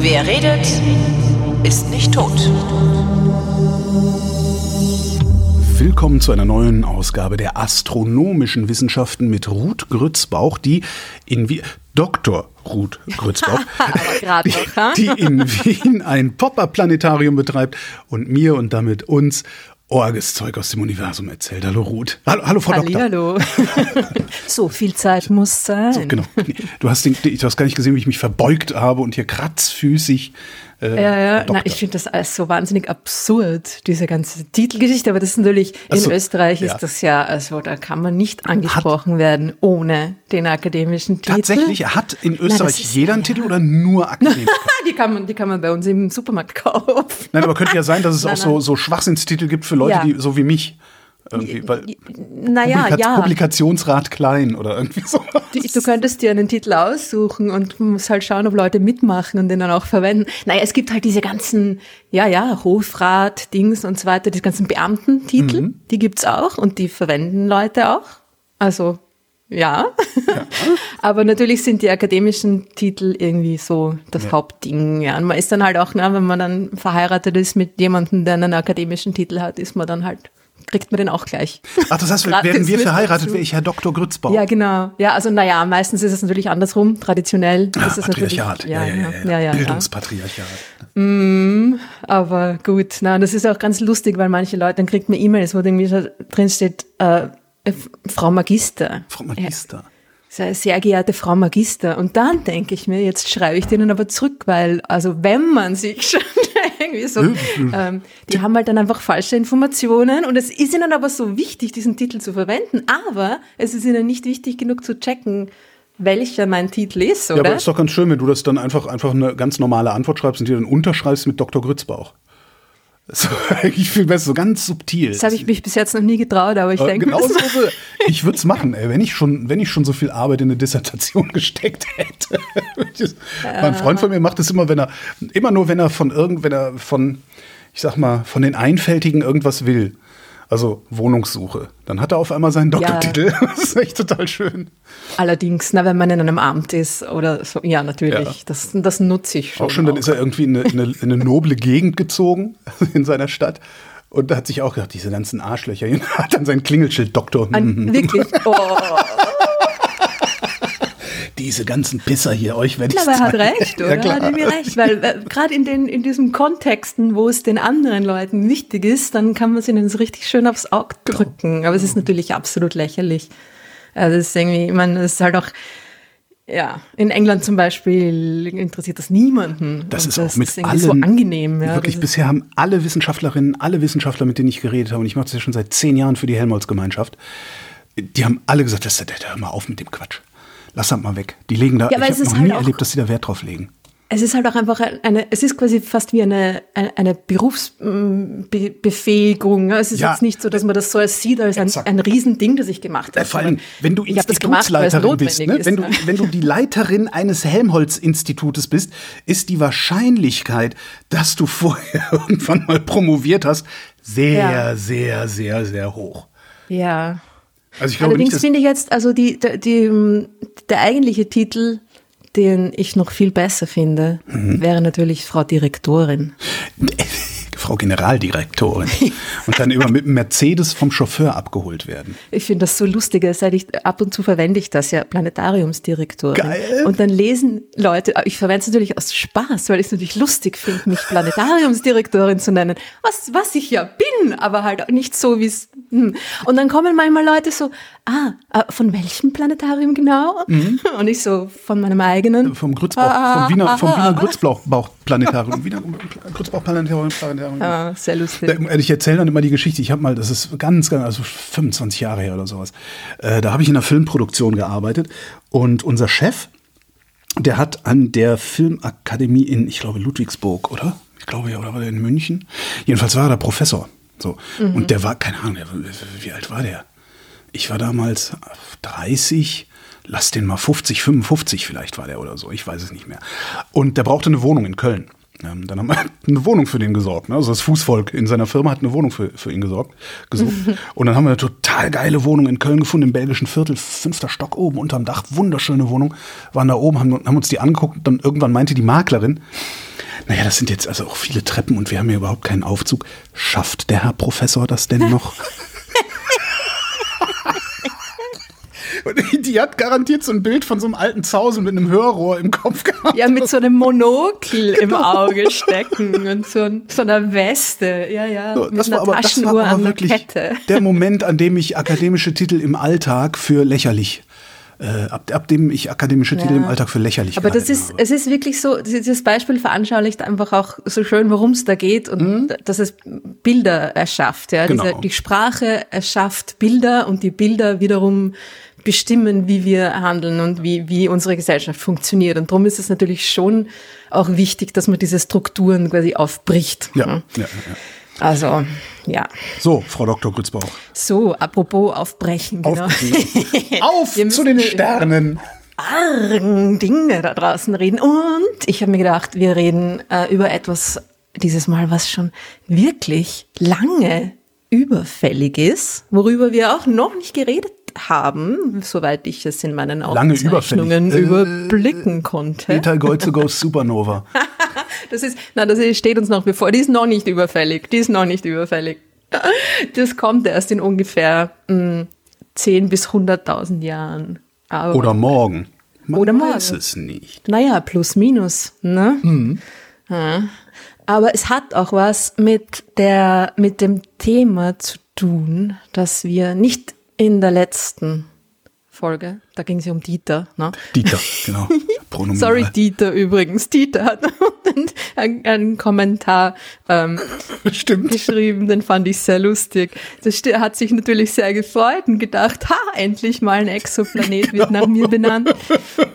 Wer redet, ist nicht tot. Willkommen zu einer neuen Ausgabe der astronomischen Wissenschaften mit Ruth Grützbauch, die in Wien, Dr. Ruth Grützbauch, ha? die in Wien ein Pop-Up-Planetarium betreibt und mir und damit uns orges Zeug aus dem Universum erzählt. Hallo Ruth. Hallo, hallo Frau Doktor. Hallo. so viel Zeit muss sein. So, genau. Du hast, den, du hast gar nicht gesehen, wie ich mich verbeugt habe und hier kratzfüßig. Äh, Ja, ja, Doktor. nein, ich finde das alles so wahnsinnig absurd, diese ganze Titelgeschichte. Aber das ist natürlich, Ach so, in Österreich ja. ist das ja, also da kann man nicht angesprochen werden ohne den akademischen Titel. Tatsächlich hat in Österreich ist- jeder einen ja. Titel oder nur Akademiker? Die kann man, die kann man bei uns im Supermarkt kaufen. Nein, aber könnte ja sein, dass es Nein, auch so, so Schwachsinnstitel gibt für Leute, Ja. die so wie mich. Irgendwie, weil Naja, Publika ja. Publikationsrat klein oder irgendwie so. Du, du könntest dir einen Titel aussuchen und musst halt schauen, ob Leute mitmachen und den dann auch verwenden. Naja, es gibt halt diese ganzen, ja, ja, Hofrat, Dings und so weiter, die ganzen Beamtentitel, Mhm. die gibt's auch und die verwenden Leute auch. Also, ja. Aber natürlich sind die akademischen Titel irgendwie so das Hauptding. Ja. Und man ist dann halt auch, na, wenn man dann verheiratet ist mit jemandem, der einen akademischen Titel hat, ist man dann halt, kriegt man den auch gleich. Ach, das heißt, werden wir verheiratet, wäre ich Herr Dr. Grützbauch. Ja, genau. Ja, also naja, meistens ist es natürlich andersrum. Traditionell Ah, ist es natürlich. Patriarchat. Ja, ja, ja, ja, Bildungspatriarchat. Aber gut, na, das ist auch ganz lustig, weil manche Leute, dann kriegt man E-Mails, wo irgendwie drin steht, äh, Frau Magister. Frau Magister. Sehr, sehr geehrte Frau Magister. Und dann denke ich mir, jetzt schreibe ich denen aber zurück, weil, also wenn man sich schon irgendwie so, ähm, die haben halt dann einfach falsche Informationen und es ist ihnen aber so wichtig, diesen Titel zu verwenden, aber es ist ihnen nicht wichtig genug zu checken, welcher mein Titel ist, Ja, oder? aber ist doch ganz schön, wenn du das dann einfach, einfach eine ganz normale Antwort schreibst und dir dann unterschreibst mit Dr. Grützbauch. Ist eigentlich viel besser, so ganz subtil. das habe ich mich bis jetzt noch nie getraut, aber ich Äh, denke, genau so, ich würde es machen, ey, wenn ich schon, wenn ich schon so viel Arbeit in eine Dissertation gesteckt hätte. mein Freund von mir macht es immer, wenn er, immer nur, wenn er von irgend, wenn er von, ich sag mal, von den Einfältigen irgendwas will. Also Wohnungssuche. Dann hat er auf einmal seinen Doktortitel. Das ist echt total schön. allerdings, na, wenn man in einem Amt ist oder so, ja, natürlich, Ja. das, das nutze ich schon. Auch schon, dann ist er irgendwie in eine, in eine, in eine noble Gegend gezogen in seiner Stadt. Und da hat sich auch gedacht, diese ganzen Arschlöcher, hier hat dann sein Klingelschild Doktor. Ein, wirklich, oh, Diese ganzen Pisser hier, euch werde ich aber er hat recht, Ja, oder? klar. hat irgendwie recht, weil äh, gerade in, den, in diesen Kontexten, wo es den anderen Leuten wichtig ist, dann kann man es ihnen so richtig schön aufs Auge Genau. drücken. Aber es ist natürlich absolut lächerlich. Also es ist irgendwie, ich meine, es ist halt auch, ja, in England zum Beispiel interessiert das niemanden. Das Und ist auch mit irgendwie allen, so angenehm. Ja, wirklich, das ist- bisher haben alle Wissenschaftlerinnen, alle Wissenschaftler, mit denen ich geredet habe, und ich mache das ja schon seit zehn Jahren für die Helmholtz-Gemeinschaft, die haben alle gesagt, das, das, hör mal auf mit dem Quatsch. Lass das mal weg. Die legen da, Ja, ich habe noch halt nie erlebt, dass die da Wert drauf legen. Es ist halt auch einfach eine, es ist quasi fast wie eine, eine, eine Berufsbefähigung. Es ist Ja. jetzt nicht so, dass man das so sieht, als ein, ein Riesending, das ich gemacht habe. Äh, Vor allem, wenn du gemacht, Institutsleiterin bist, ne? wenn, du, ne? wenn du die Leiterin eines Helmholtz-Institutes bist, ist die Wahrscheinlichkeit, dass du vorher irgendwann mal promoviert hast, sehr, Ja. sehr, sehr, sehr hoch. Ja. Also ich glaube nicht, Allerdings dass finde ich jetzt, also die, die, die, der eigentliche Titel, den ich noch viel besser finde, Mhm. wäre natürlich Frau Direktorin. Frau Generaldirektorin und dann immer mit dem Mercedes vom Chauffeur abgeholt werden. Ich finde das so lustig, seit ich ab und zu verwende ich das ja, Planetariumsdirektorin. Geil. Und dann lesen Leute, ich verwende es natürlich aus Spaß, weil ich es natürlich lustig finde, mich Planetariumsdirektorin zu nennen, was, was ich ja bin, aber halt nicht so, wie es. hm. Und dann kommen manchmal Leute so, ah, äh, von welchem Planetarium genau? Und ich so, von meinem eigenen. Vom Grützbauch, Ah, vom Wiener, vom ah, Wiener ah. Grützbauch-Planetarium. Wiener Grützbauch-Planetarium. Planetarium. Ah, sehr lustig. Da- Ich erzähle dann immer die Geschichte. Ich habe mal, das ist ganz, ganz, also 25 Jahre her oder sowas. Äh, da habe ich in einer Filmproduktion gearbeitet und unser Chef, der hat an der Filmakademie in, ich glaube, Ludwigsburg, oder? Ich glaube ja, oder war der in München? Jedenfalls war er der Professor. So. Und der war, keine Ahnung, wie alt war der? Ich war damals 30, lass den mal 50, 55 vielleicht war der oder so, ich weiß es nicht mehr. Und der brauchte eine Wohnung in Köln. Ähm, dann haben wir eine Wohnung für den gesorgt. Ne? Also das Fußvolk in seiner Firma hat eine Wohnung für, für ihn gesorgt, gesucht. Und dann haben wir eine total geile Wohnung in Köln gefunden, im belgischen Viertel, fünfter Stock oben unterm Dach, wunderschöne Wohnung. Waren da oben, haben, haben uns die angeguckt. Dann irgendwann meinte die Maklerin, naja, das sind jetzt also auch viele Treppen und wir haben hier überhaupt keinen Aufzug. Schafft der Herr Professor das denn noch? Und die hat garantiert so ein Bild von so einem alten Zausen mit einem Hörrohr im Kopf gehabt. Ja, mit so einem Monokel im Auge stecken und so, ein, so einer Weste. Ja, ja. So, mit das, einer war aber, das war aber an der wirklich Kette. der Moment, an dem ich akademische Titel im Alltag für lächerlich, äh, ab, ab dem ich akademische Titel Ja. im Alltag für lächerlich Aber das ist, habe. es ist wirklich so, dieses Beispiel veranschaulicht einfach auch so schön, worum es da geht und dass es Bilder erschafft. Ja? Mhm. Genau. Diese, die Sprache erschafft Bilder und die Bilder wiederum bestimmen, wie wir handeln und wie, wie unsere Gesellschaft funktioniert. Und darum ist es natürlich schon auch wichtig, dass man diese Strukturen quasi aufbricht. Ja, ja, ja. Also, ja. So, Frau Dr. Grützbauch. So, apropos aufbrechen. Genau. Auf Wir zu müssen- den Sternen. argen Dinge da draußen reden. Und ich habe mir gedacht, wir reden äh, über etwas dieses Mal, was schon wirklich lange überfällig ist, worüber wir auch noch nicht geredet haben, soweit ich es in meinen Lange Aufzeichnungen. Äh, überblicken konnte. Metal Gold to Go Supernova. Das ist, na, das steht uns noch bevor. Die ist noch nicht überfällig. Die ist noch nicht überfällig. Das kommt erst in ungefähr mh, 10 bis 100.000 Jahren. Aber Oder morgen. Man Oder morgen. weiß es nicht. Naja, plus minus, ne? Ja. Aber es hat auch was mit der, mit dem Thema zu tun, dass wir nicht in der letzten Folge, da ging es ja um Dieter, ne? Dieter, genau. Pronomen. Sorry, Dieter übrigens. Dieter hat einen, einen Kommentar ähm, Stimmt. geschrieben, den fand ich sehr lustig. Das hat sich natürlich sehr gefreut und gedacht, ha, endlich mal ein Exoplanet wird nach mir benannt.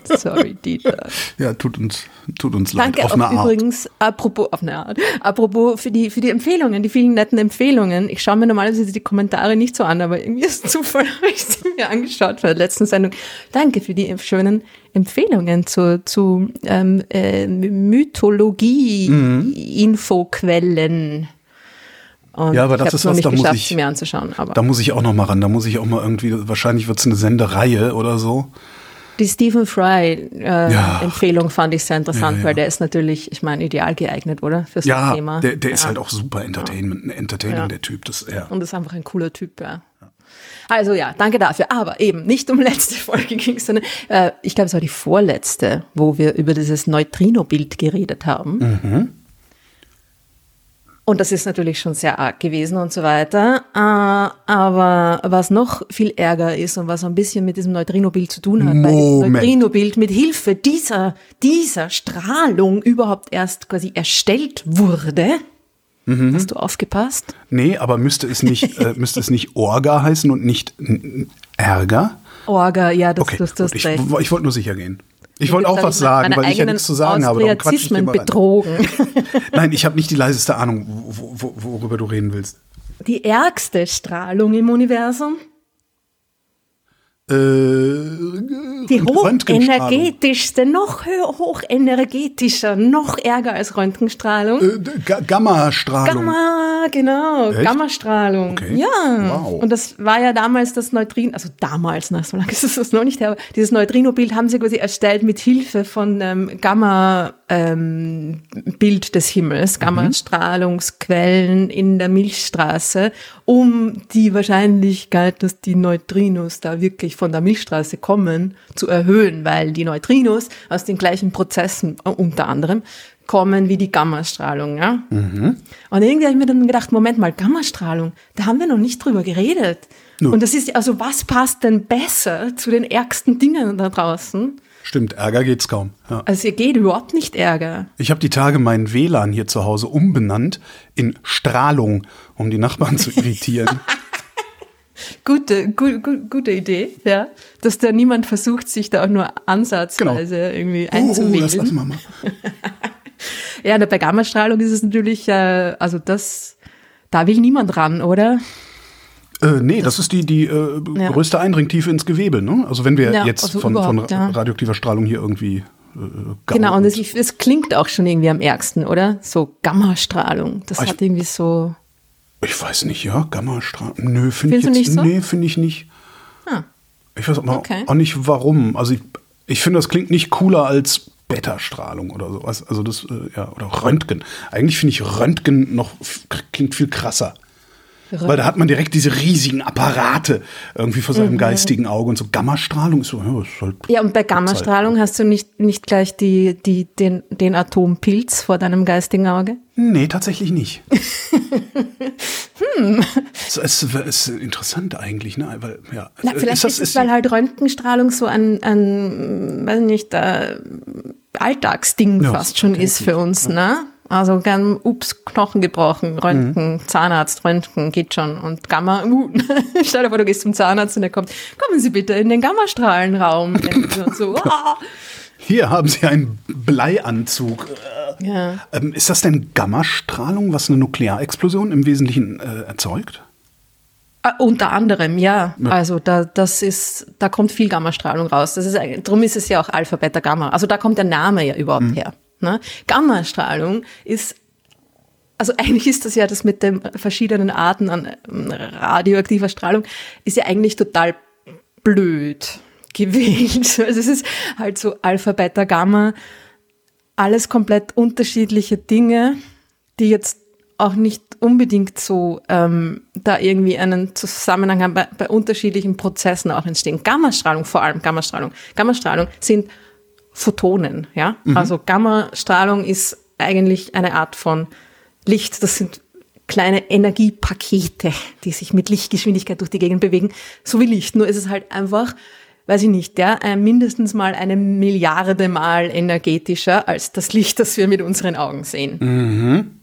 Sorry, Dieter. Ja, tut uns, tut uns leid. Danke Auf auch eine Art. übrigens, apropos, auf eine Art, apropos für die, für die Empfehlungen, die vielen netten Empfehlungen. Ich schaue mir normalerweise die Kommentare nicht so an, aber irgendwie ist Zufall, habe ich sie mir angeschaut für der letzten Sendung. Danke für die schönen Empfehlungen zu, zu ähm, äh, Mythologie, Mhm. Infoquellen. Und Ja, aber das ist noch was, nicht da muss ich- mir anzuschauen. Aber Da muss ich auch noch mal ran. Da muss ich auch mal irgendwie, wahrscheinlich wird es eine Sendereihe oder so. die Stephen Fry äh, Ja. Empfehlung fand ich sehr interessant, Ja, ja. weil der ist natürlich, ich meine, ideal geeignet, oder? Für so Ja, ein Thema. der, der ist halt auch super Entertainment, Entertaining, Ja. der Typ. Das, ja. Und ist einfach ein cooler Typ, ja. Also ja, danke dafür. Aber eben nicht um letzte Folge ging es, sondern äh, ich glaube, es war die vorletzte, wo wir über dieses Neutrino-Bild geredet haben. Und das ist natürlich schon sehr arg gewesen und so weiter. Äh, aber was noch viel ärger ist und was ein bisschen mit diesem Neutrino-Bild zu tun hat, weil das Moment. Neutrino-Bild mit Hilfe dieser, dieser Strahlung überhaupt erst quasi erstellt wurde. Mhm. Hast du aufgepasst? Nee, aber müsste es nicht, äh, müsste es nicht Orga heißen und nicht Ärger? Orga, ja, das, Okay, das, das ich, recht. ich wollte nur sicher gehen. Ich wollte auch was sagen, weil ich ja nichts zu sagen habe. Darum quatsch ich rein. betrogen. Nein, ich habe nicht die leiseste Ahnung, wo, wo, worüber du reden willst. Die ärgste Strahlung im Universum, Äh, die hochenergetischste, noch hö- hochenergetischer, noch ärger als Röntgenstrahlung. Äh, Ga- Gamma-Strahlung. Gamma, genau, Echt? Gammastrahlung. Okay. Ja. Wow. Und das war ja damals das Neutrino, also damals, na, so lange ist es das noch nicht her, aber dieses Neutrino-Bild haben sie quasi erstellt mit Hilfe von ähm, Gamma-Bild ähm, Bild des Himmels, Gammastrahlungsquellen in der Milchstraße, um die Wahrscheinlichkeit, dass die Neutrinos da wirklich von der Milchstraße kommen, zu erhöhen, weil die Neutrinos aus den gleichen Prozessen äh, unter anderem kommen wie die Gammastrahlung. Ja? Und irgendwie habe ich mir dann gedacht, Moment mal, Gammastrahlung, da haben wir noch nicht drüber geredet. Nö. Und das ist, also was passt denn besser zu den ärgsten Dingen da draußen? Stimmt, Ärger geht's kaum. Ja. Also ihr geht überhaupt nicht Ärger. Ich habe die Tage meinen WLAN hier zu Hause umbenannt in Strahlung, um die Nachbarn zu irritieren. Gute, gu, gu, gute Idee, ja. Dass da niemand versucht, sich da auch nur ansatzweise irgendwie oh, oh, das einzuwählen. lassen wir mal. ja, bei Gammastrahlung ist es natürlich, äh, also das, da will niemand ran, oder? Äh, nee, das ist die, die äh, Ja. größte Eindringtiefe ins Gewebe. Ne? Also wenn wir Ja, jetzt also von, von ja. radioaktiver Strahlung hier irgendwie Äh, genau, und es, es, klingt auch schon irgendwie am ärgsten, oder? So Gammastrahlung. Das ich, hat irgendwie so. Ich weiß nicht, ja, Gammastrahlung. Nö, finde ich jetzt, nicht so? Nee, finde ich nicht. Ah. Ich weiß aber okay. auch nicht warum. Also ich, ich finde, das klingt nicht cooler als Beta-Strahlung oder sowas. Also das, äh, ja, oder Röntgen. Eigentlich finde ich Röntgen noch klingt viel krasser. Weil da hat man direkt diese riesigen Apparate irgendwie vor seinem mhm. geistigen Auge und so Gammastrahlung ist so, ja, ist halt Ja, und bei Gammastrahlung hast du nicht, nicht gleich die, die, den, den Atompilz vor deinem geistigen Auge? Nee, tatsächlich nicht. hm. Es, es, ist interessant eigentlich, ne? Weil, ja, Na, vielleicht ist, das, ist es, weil halt Röntgenstrahlung so ein, ein weiß nicht, äh, Alltagsding ja, fast schon ist für uns, ne? Also gern, ups, Knochen gebrochen, Röntgen, mhm. Zahnarzt, Röntgen, geht schon. Und Gamma, uh, stell dir vor, du gehst zum Zahnarzt und er kommt, kommen Sie bitte in den Gammastrahlenraum. und so, ah. Hier haben Sie einen Bleianzug. Ja. Ähm, ist das denn Gammastrahlung, was eine Nuklearexplosion im Wesentlichen äh, erzeugt? Uh, unter anderem, ja. ja. Also da, das ist, da kommt viel Gammastrahlung raus. Das ist, darum ist es ja auch Alpha, Beta, Gamma. Also da kommt der Name ja überhaupt mhm. her. Ne? Gammastrahlung ist also eigentlich ist das ja das mit den verschiedenen Arten an ähm, radioaktiver Strahlung, ist ja eigentlich total blöd gewählt. Also es ist halt so Alpha, Beta, Gamma, alles komplett unterschiedliche Dinge, die jetzt auch nicht unbedingt so ähm, da irgendwie einen Zusammenhang haben bei, bei unterschiedlichen Prozessen auch entstehen. Gammastrahlung, vor allem Gammastrahlung. Gammastrahlung sind Photonen, ja. Mhm. Also Gammastrahlung ist eigentlich eine Art von Licht. Das sind kleine Energiepakete, die sich mit Lichtgeschwindigkeit durch die Gegend bewegen, so wie Licht. Nur ist es halt einfach, weiß ich nicht, ja, mindestens mal eine Milliarde Mal energetischer als das Licht, das wir mit unseren Augen sehen. Mhm.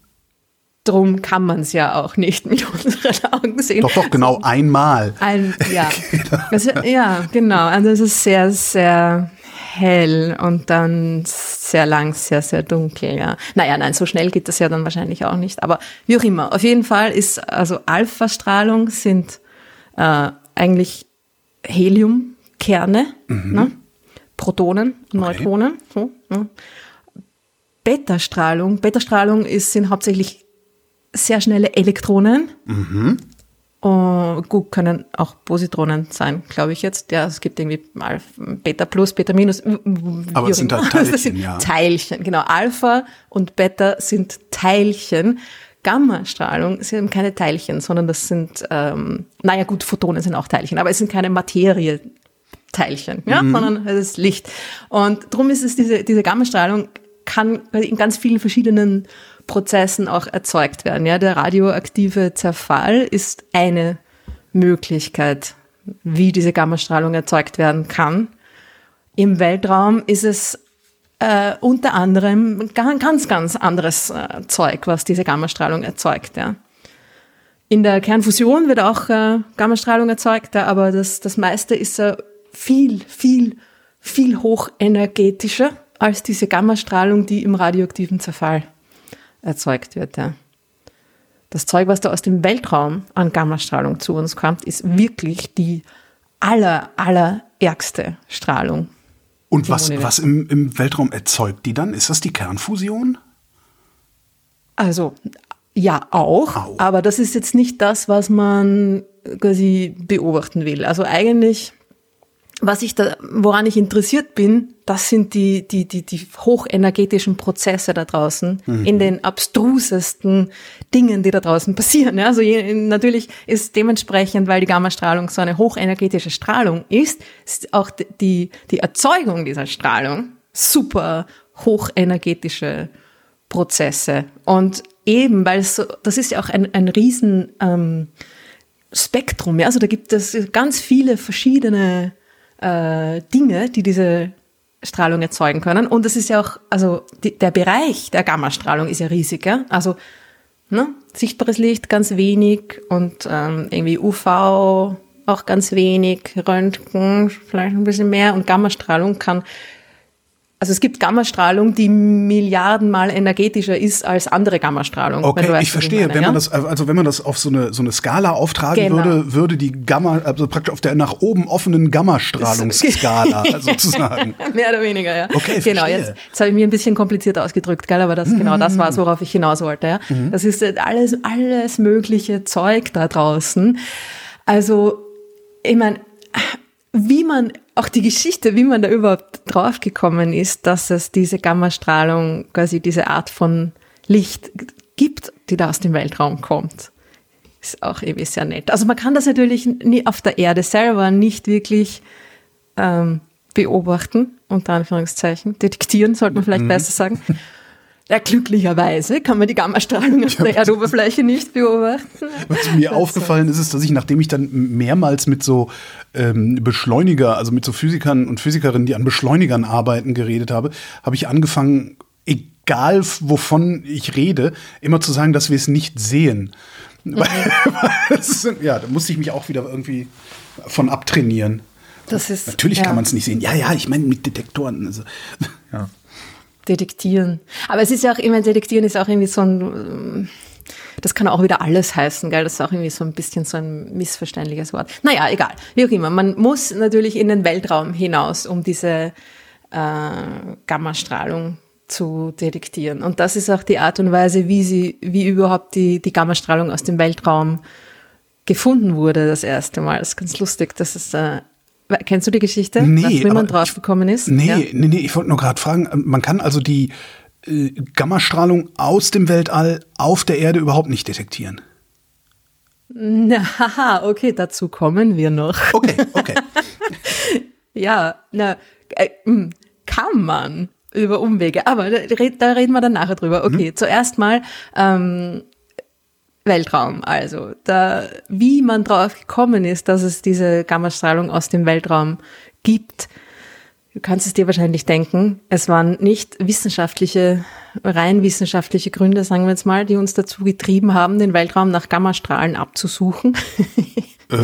Drum kann man es ja auch nicht mit unseren Augen sehen. Doch, doch, genau einmal. Ein, ja. Also, ja, genau. Also es ist sehr, sehr hell und dann sehr lang, sehr, sehr dunkel, ja. Naja, nein, so schnell geht das ja dann wahrscheinlich auch nicht. Aber wie auch immer. Auf jeden Fall ist, also Alpha-Strahlung sind äh, eigentlich Heliumkerne, mhm. ne? Protonen, Neutronen, okay. so. Ne? Beta-Strahlung. Beta-Strahlung ist, sind hauptsächlich sehr schnelle Elektronen. Mhm. Uh, gut, können auch Positronen sein, glaube ich jetzt. Ja, es gibt irgendwie mal Beta plus, Beta minus. Aber es sind halt Teilchen, sind ja. Teilchen, genau. Alpha und Beta sind Teilchen. Gamma-Strahlung sind keine Teilchen, sondern das sind, ähm, naja gut, Photonen sind auch Teilchen, aber es sind keine Materie. Teilchen, ja, mhm. sondern es ist Licht. Und darum ist es diese, diese Gammastrahlung kann in ganz vielen verschiedenen Prozessen auch erzeugt werden. Ja, der radioaktive Zerfall ist eine Möglichkeit, wie diese Gammastrahlung erzeugt werden kann. Im Weltraum ist es äh, unter anderem ganz, ganz anderes äh, Zeug, was diese Gammastrahlung erzeugt. Ja. In der Kernfusion wird auch äh, Gammastrahlung erzeugt, ja, aber das, das meiste ist viel, viel, viel hochenergetischer als diese Gammastrahlung, die im radioaktiven Zerfall erzeugt wird. Ja. Das Zeug, was da aus dem Weltraum an Gammastrahlung zu uns kommt, ist wirklich die aller, allerärgste Strahlung. Und was, was im, im Weltraum erzeugt die dann? Ist das die Kernfusion? Also, ja, auch, auch, aber das ist jetzt nicht das, was man quasi beobachten will. Also eigentlich was ich da, woran ich interessiert bin, das sind die, die, die, die hochenergetischen Prozesse da draußen, mhm. in den abstrusesten Dingen, die da draußen passieren. Ja, also je, natürlich ist dementsprechend, weil die Gammastrahlung so eine hochenergetische Strahlung ist, ist auch die, die Erzeugung dieser Strahlung super hochenergetische Prozesse. Und eben, weil es so, das ist ja auch ein, ein riesen ähm, Spektrum, ja, also da gibt es ganz viele verschiedene äh, Dinge, die diese Strahlung erzeugen können. Und es ist ja auch, also die, der Bereich der Gammastrahlung ist ja riesig. Ja? Also ne? sichtbares Licht ganz wenig und ähm, irgendwie UV auch ganz wenig, Röntgen vielleicht ein bisschen mehr und Gammastrahlung kann also es gibt Gammastrahlung, die Milliardenmal energetischer ist als andere Gammastrahlung. Okay, weißt, ich verstehe. Meine, wenn man das, also wenn man das auf so eine, so eine Skala auftragen genau. würde, würde die Gamma, also praktisch auf der nach oben offenen Gammastrahlungsskala sozusagen. Mehr oder weniger, ja. Okay, genau. Jetzt, jetzt habe ich mir ein bisschen kompliziert ausgedrückt, gell, aber das mhm. genau das war, worauf ich hinaus wollte. Ja. Mhm. Das ist alles, alles mögliche Zeug da draußen. Also, ich meine, wie man, auch die Geschichte, wie man da überhaupt draufgekommen ist, dass es diese Gammastrahlung, quasi diese Art von Licht gibt, die da aus dem Weltraum kommt, ist auch irgendwie sehr nett. Also man kann das natürlich nie auf der Erde selber nicht wirklich ähm, beobachten, unter Anführungszeichen, detektieren, sollte man vielleicht mhm. besser sagen. Ja, glücklicherweise kann man die Gammastrahlung auf ja, der Erdoberfläche nicht beobachten. Was mir das aufgefallen ist, ist, dass ich, nachdem ich dann mehrmals mit so ähm, Beschleuniger, also mit so Physikern und Physikerinnen, die an Beschleunigern arbeiten, geredet habe, habe ich angefangen, egal wovon ich rede, immer zu sagen, dass wir es nicht sehen. Mhm. ja, da musste ich mich auch wieder irgendwie von abtrainieren. Das ist, Natürlich ja. kann man es nicht sehen. Ja, ja, ich meine mit Detektoren. Also, ja detektieren. Aber es ist ja auch, ich meine, detektieren ist auch irgendwie so ein, das kann auch wieder alles heißen, gell? Das ist auch irgendwie so ein bisschen so ein missverständliches Wort. Naja, egal. Wie auch immer. Man muss natürlich in den Weltraum hinaus, um diese äh, Gammastrahlung zu detektieren. Und das ist auch die Art und Weise, wie sie, wie überhaupt die, die Gammastrahlung aus dem Weltraum gefunden wurde das erste Mal. Das ist ganz lustig. Das ist äh, Kennst du die Geschichte, nee, wie man drauf gekommen ist? Nee, ja? nee, nee, ich wollte nur gerade fragen, ähm, man kann also die äh, Gammastrahlung aus dem Weltall auf der Erde überhaupt nicht detektieren. Na, haha, okay, dazu kommen wir noch. Okay, okay. ja, na, äh, hm, kann man über Umwege, aber da, da, reden wir dann nachher drüber. Okay, mhm. zuerst mal, ähm, Weltraum. Also, da, wie man drauf gekommen ist, dass es diese Gammastrahlung aus dem Weltraum gibt, du kannst es dir wahrscheinlich denken. Es waren nicht wissenschaftliche, rein wissenschaftliche Gründe, sagen wir jetzt mal, die uns dazu getrieben haben, den Weltraum nach Gammastrahlen abzusuchen. äh,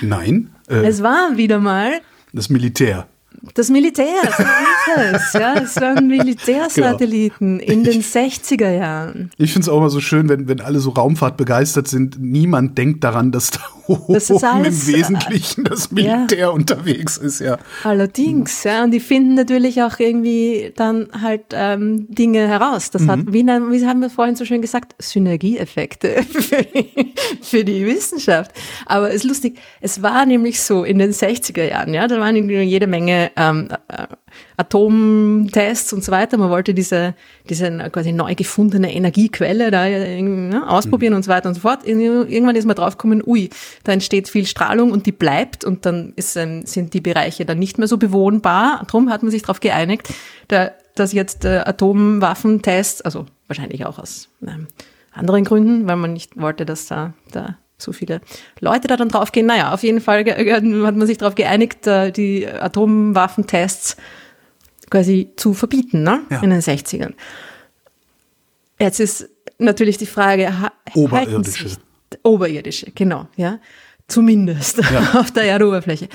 nein. Äh, es war wieder mal das Militär. Das Militär, so ist es. Ja, es waren Militärsatelliten genau. in den 60er Jahren. Ich finde es auch immer so schön, wenn, wenn alle so Raumfahrt begeistert sind. Niemand denkt daran, dass da das oben alles, im Wesentlichen das Militär ja. unterwegs ist. Ja. Allerdings, ja. Und die finden natürlich auch irgendwie dann halt ähm, Dinge heraus. Das mhm. hat, wie, wie haben wir vorhin so schön gesagt, Synergieeffekte für die, für die Wissenschaft. Aber es ist lustig, es war nämlich so in den 60er Jahren, ja, da waren jede Menge ähm, äh, Atomtests und so weiter. Man wollte diese, diese quasi neu gefundene Energiequelle da ne, ausprobieren mhm. und so weiter und so fort. Irgendwann ist man draufgekommen, ui, da entsteht viel Strahlung und die bleibt und dann ist, ähm, sind die Bereiche dann nicht mehr so bewohnbar. Darum hat man sich darauf geeinigt, da, dass jetzt äh, Atomwaffentests, also wahrscheinlich auch aus ähm, anderen Gründen, weil man nicht wollte, dass da, da so viele Leute da dann draufgehen. Naja, auf jeden Fall hat man sich darauf geeinigt, die Atomwaffentests quasi zu verbieten, ne? Ja. in den 60ern. Jetzt ist natürlich die Frage, oberirdische. Oberirdische, genau, ja. Zumindest ja. auf der Erdoberfläche.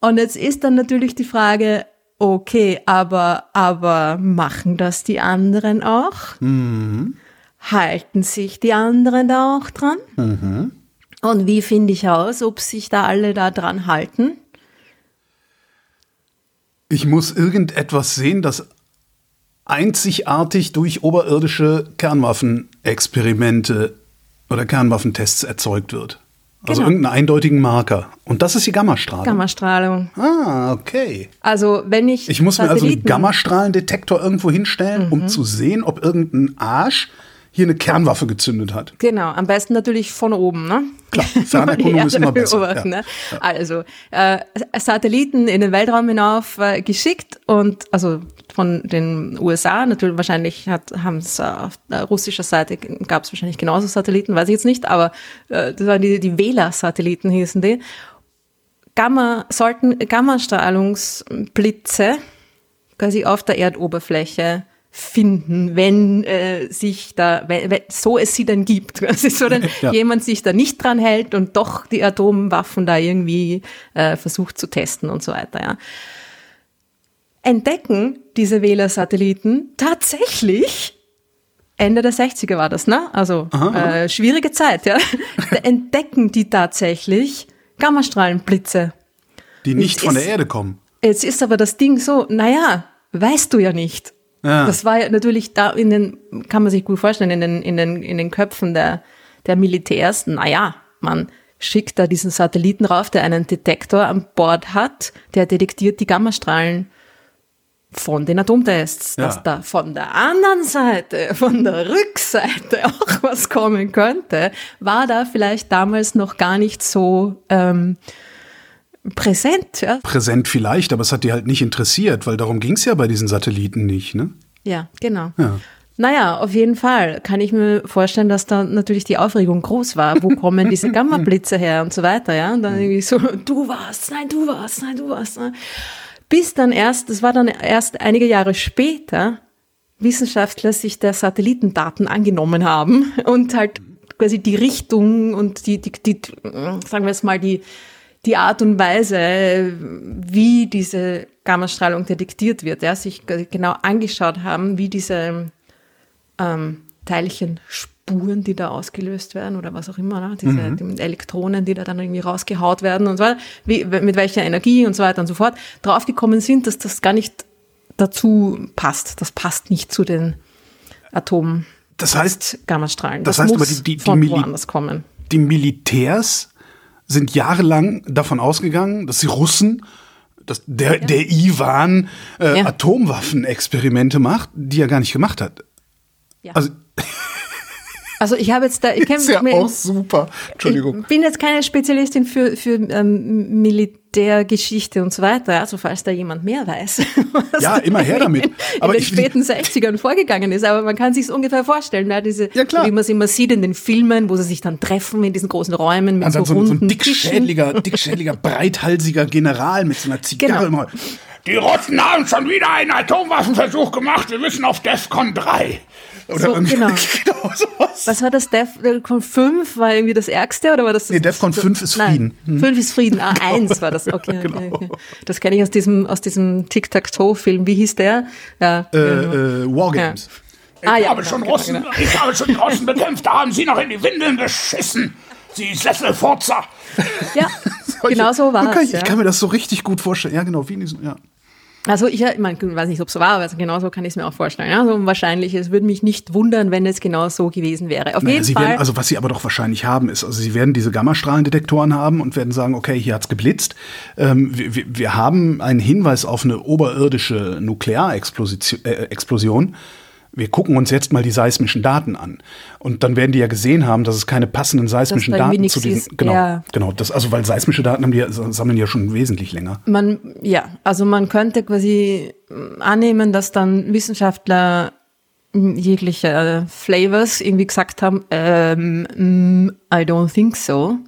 Und jetzt ist dann natürlich die Frage, okay, aber, aber machen das die anderen auch? Mhm. Halten sich die anderen da auch dran? Mhm. Und wie finde ich aus, ob sich da alle da dran halten? Ich muss irgendetwas sehen, das einzigartig durch oberirdische Kernwaffenexperimente oder Kernwaffentests erzeugt wird. Also genau. irgendeinen eindeutigen Marker. Und das ist die Gammastrahlung. Gammastrahlung. Ah, okay. Also wenn ich. Ich muss mir also einen Gammastrahlendetektor irgendwo hinstellen, mhm. um zu sehen, ob irgendein Arsch hier eine Kernwaffe gezündet hat. Genau, am besten natürlich von oben, ne? Klar, Fernerkundung ist immer besser. Ja. Ne? Also, äh, Satelliten in den Weltraum hinauf äh, geschickt und also von den USA, natürlich wahrscheinlich hat, haben es äh, auf russischer Seite gab es wahrscheinlich genauso Satelliten, weiß ich jetzt nicht, aber äh, das waren die, die Wähler-Satelliten hießen die. Gamma, sollten Gammastrahlungsblitze quasi auf der Erdoberfläche finden, wenn äh, sich da, wenn, wenn, so es sie dann gibt. Also so dann ja. jemand sich da nicht dran hält und doch die Atomwaffen da irgendwie äh, versucht zu testen und so weiter. Ja. Entdecken diese Wählersatelliten tatsächlich Ende der 60er war das, ne? Also äh, schwierige Zeit, ja. Da entdecken die tatsächlich Gammastrahlenblitze. Die nicht Jetzt von der ist- Erde kommen. Jetzt ist aber das Ding so, naja, weißt du ja nicht. Ja. Das war ja natürlich da in den, kann man sich gut vorstellen, in den, in den, in den Köpfen der, der Militärs, naja, man schickt da diesen Satelliten rauf, der einen Detektor an Bord hat, der detektiert die Gammastrahlen von den Atomtests, Ja. dass da von der anderen Seite, von der Rückseite auch was kommen könnte, war da vielleicht damals noch gar nicht so ähm, präsent. Ja? Präsent vielleicht, aber es hat die halt nicht interessiert, weil darum ging es ja bei diesen Satelliten nicht, ne? Ja, genau. Ja. Naja, auf jeden Fall kann ich mir vorstellen, dass da natürlich die Aufregung groß war. Wo kommen diese Gamma-Blitze her und so weiter, ja? Und dann irgendwie so, du warst, nein, du warst, nein, du warst. Nein. Bis dann erst, das war dann erst einige Jahre später, Wissenschaftler sich der Satellitendaten angenommen haben und halt quasi die Richtung und die, die, die sagen wir jetzt mal, die, die Art und Weise, wie diese Gammastrahlung detektiert wird, ja, sich genau angeschaut haben, wie diese ähm, Teilchenspuren, die da ausgelöst werden oder was auch immer, ne? diese die Elektronen, die da dann irgendwie rausgehaut werden und so weiter, wie, mit welcher Energie und so weiter und so fort, draufgekommen sind, dass das gar nicht dazu passt. Das passt nicht zu den Atom Das heißt, Gammastrahlen. Das Das, heißt muss aber, die- die- die von Mili- woanders kommen. die Militärs sind jahrelang davon ausgegangen, dass die Russen, dass der, der Iwan äh, Ja. Atomwaffenexperimente macht, die er gar nicht gemacht hat. Ja. Also Also ich habe jetzt da, ich ist ja kenne auch super. Entschuldigung. Ich bin jetzt keine Spezialistin für, für ähm, Militärgeschichte und so weiter, also falls da jemand mehr weiß. was Ja, immer her damit. Aber in den ich- späten 60ern vorgegangen ist, aber man kann sich ungefähr vorstellen, ja, diese, Ja, klar. wie man es immer sieht in den Filmen, wo sie sich dann treffen in diesen großen Räumen mit Und so, dann so, ein- runden dickschädliger, dickschädliger, breithalsiger General mit so einer Zigarre Genau. immer. Die Russen haben schon wieder einen Atomwaffenversuch gemacht. Wir müssen auf DEFCON 3. Oder So, irgendwie- genau. genau sowas. Was war das? DEFCON 5 war irgendwie das Ärgste oder war das? das Nee, DEFCON 5 ist Nein, Frieden. Hm. 5 ist Frieden. Ah, 1 war das. Okay, Genau. okay, okay. Das kenne ich aus diesem, aus diesem Tic-Tac-Toe-Film. Wie hieß der? Ja, Äh, äh, Wargames. Ja. Ah, Ich ja, habe genau, schon genau, Russen, genau. ich habe schon die Russen bekämpft, da haben sie noch in die Windeln geschissen. Sie Sesselfurzer. ja genau so war Okay, es. ich Ja. kann mir das so richtig gut vorstellen. Ja, genau, wie in diesem, ja. Also ich, ich mein, ich weiß nicht, ob es so war, aber also genauso kann ich es mir auch vorstellen. Also wahrscheinlich, es würde mich nicht wundern, wenn es genau so gewesen wäre. Auf Naja, jeden sie Fall. werden, also was sie aber doch wahrscheinlich haben, ist, also sie werden diese Gammastrahlendetektoren haben und werden sagen, okay, hier hat's geblitzt. Ähm, wir, wir, wir haben einen Hinweis auf eine oberirdische Nuklearexplosion. Äh, Explosion. Wir gucken uns jetzt mal die seismischen Daten an. Und dann werden die ja gesehen haben, dass es keine passenden seismischen Daten zu diesen. ist. Genau, Ja. genau. Das, also weil seismische Daten haben die, sammeln ja schon wesentlich länger. Man, ja, also man könnte quasi mm, annehmen, dass dann Wissenschaftler jeglicher Flavors irgendwie gesagt haben, ähm, mm, I don't think so.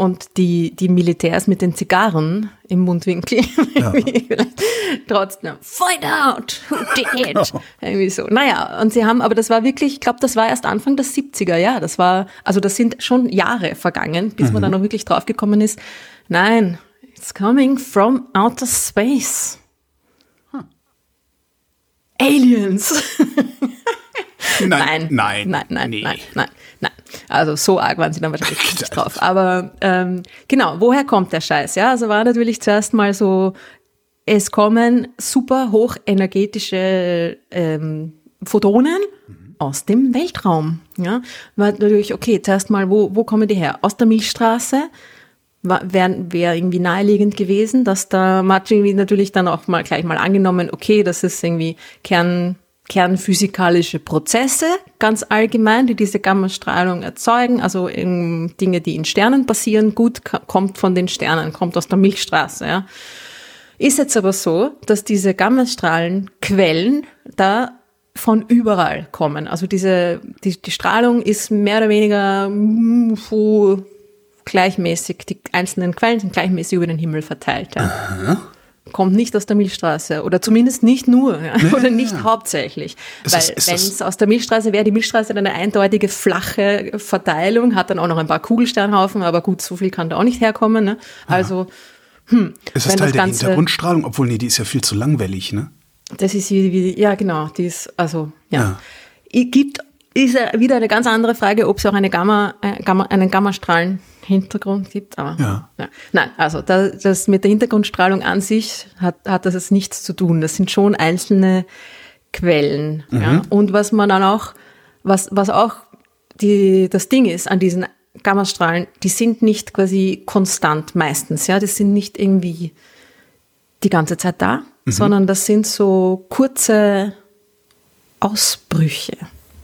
Und die, die Militärs mit den Zigarren im Mundwinkel vielleicht trotzdem find out who did it. Irgendwie so. Naja, und sie haben, aber das war wirklich, ich glaube, das war erst Anfang der 70er, ja. Das war, also das sind schon Jahre vergangen, bis man dann auch wirklich draufgekommen ist. Nein, it's coming from outer space. Aliens. Nein, nein, nein, nein, nee. nein, nein, nein. Also so arg waren sie dann wahrscheinlich nicht drauf. Aber ähm, genau, woher kommt der Scheiß? Ja, also war natürlich zuerst mal so, es kommen super hochenergetische ähm, Photonen aus dem Weltraum. Ja, war natürlich okay. Zuerst mal, wo wo kommen die her? Aus der Milchstraße wäre wär irgendwie naheliegend gewesen, dass da hat irgendwie natürlich dann auch mal gleich mal angenommen, okay, das ist irgendwie Kern, kernphysikalische Prozesse, ganz allgemein, die diese Gammastrahlung erzeugen, also Dinge, die in Sternen passieren, gut, kommt von den Sternen, kommt aus der Milchstraße, ja. Ist jetzt aber so, dass diese Gammastrahlenquellen da von überall kommen. Also diese, die, die Strahlung ist mehr oder weniger gleichmäßig, die einzelnen Quellen sind gleichmäßig über den Himmel verteilt. Ja. Kommt nicht aus der Milchstraße oder zumindest nicht nur ja, oder nicht hauptsächlich. Ist Weil wenn es aus der Milchstraße wäre, die Milchstraße hat eine eindeutige flache Verteilung, hat dann auch noch ein paar Kugelsternhaufen, aber gut, so viel kann da auch nicht herkommen. Ne? Also Ist das Teil das der Ganze- Hintergrundstrahlung? Obwohl, nee, die ist ja viel zu langwellig, ne? Das ist wie, wie ja genau, die ist, also ja. Ja. Es Gibt, ist ja wieder eine ganz andere Frage, ob es auch eine Gamma, äh, Gamma, einen Gammastrahlen-Hintergrund gibt. Aber, Ja. Nein, also das, das mit der Hintergrundstrahlung an sich hat, hat das jetzt nichts zu tun. Das sind schon einzelne Quellen. Ja. Und was man dann auch, was, was auch die, das Ding ist an diesen Gammastrahlen, die sind nicht quasi konstant meistens. Ja, das sind nicht irgendwie die ganze Zeit da, sondern das sind so kurze Ausbrüche.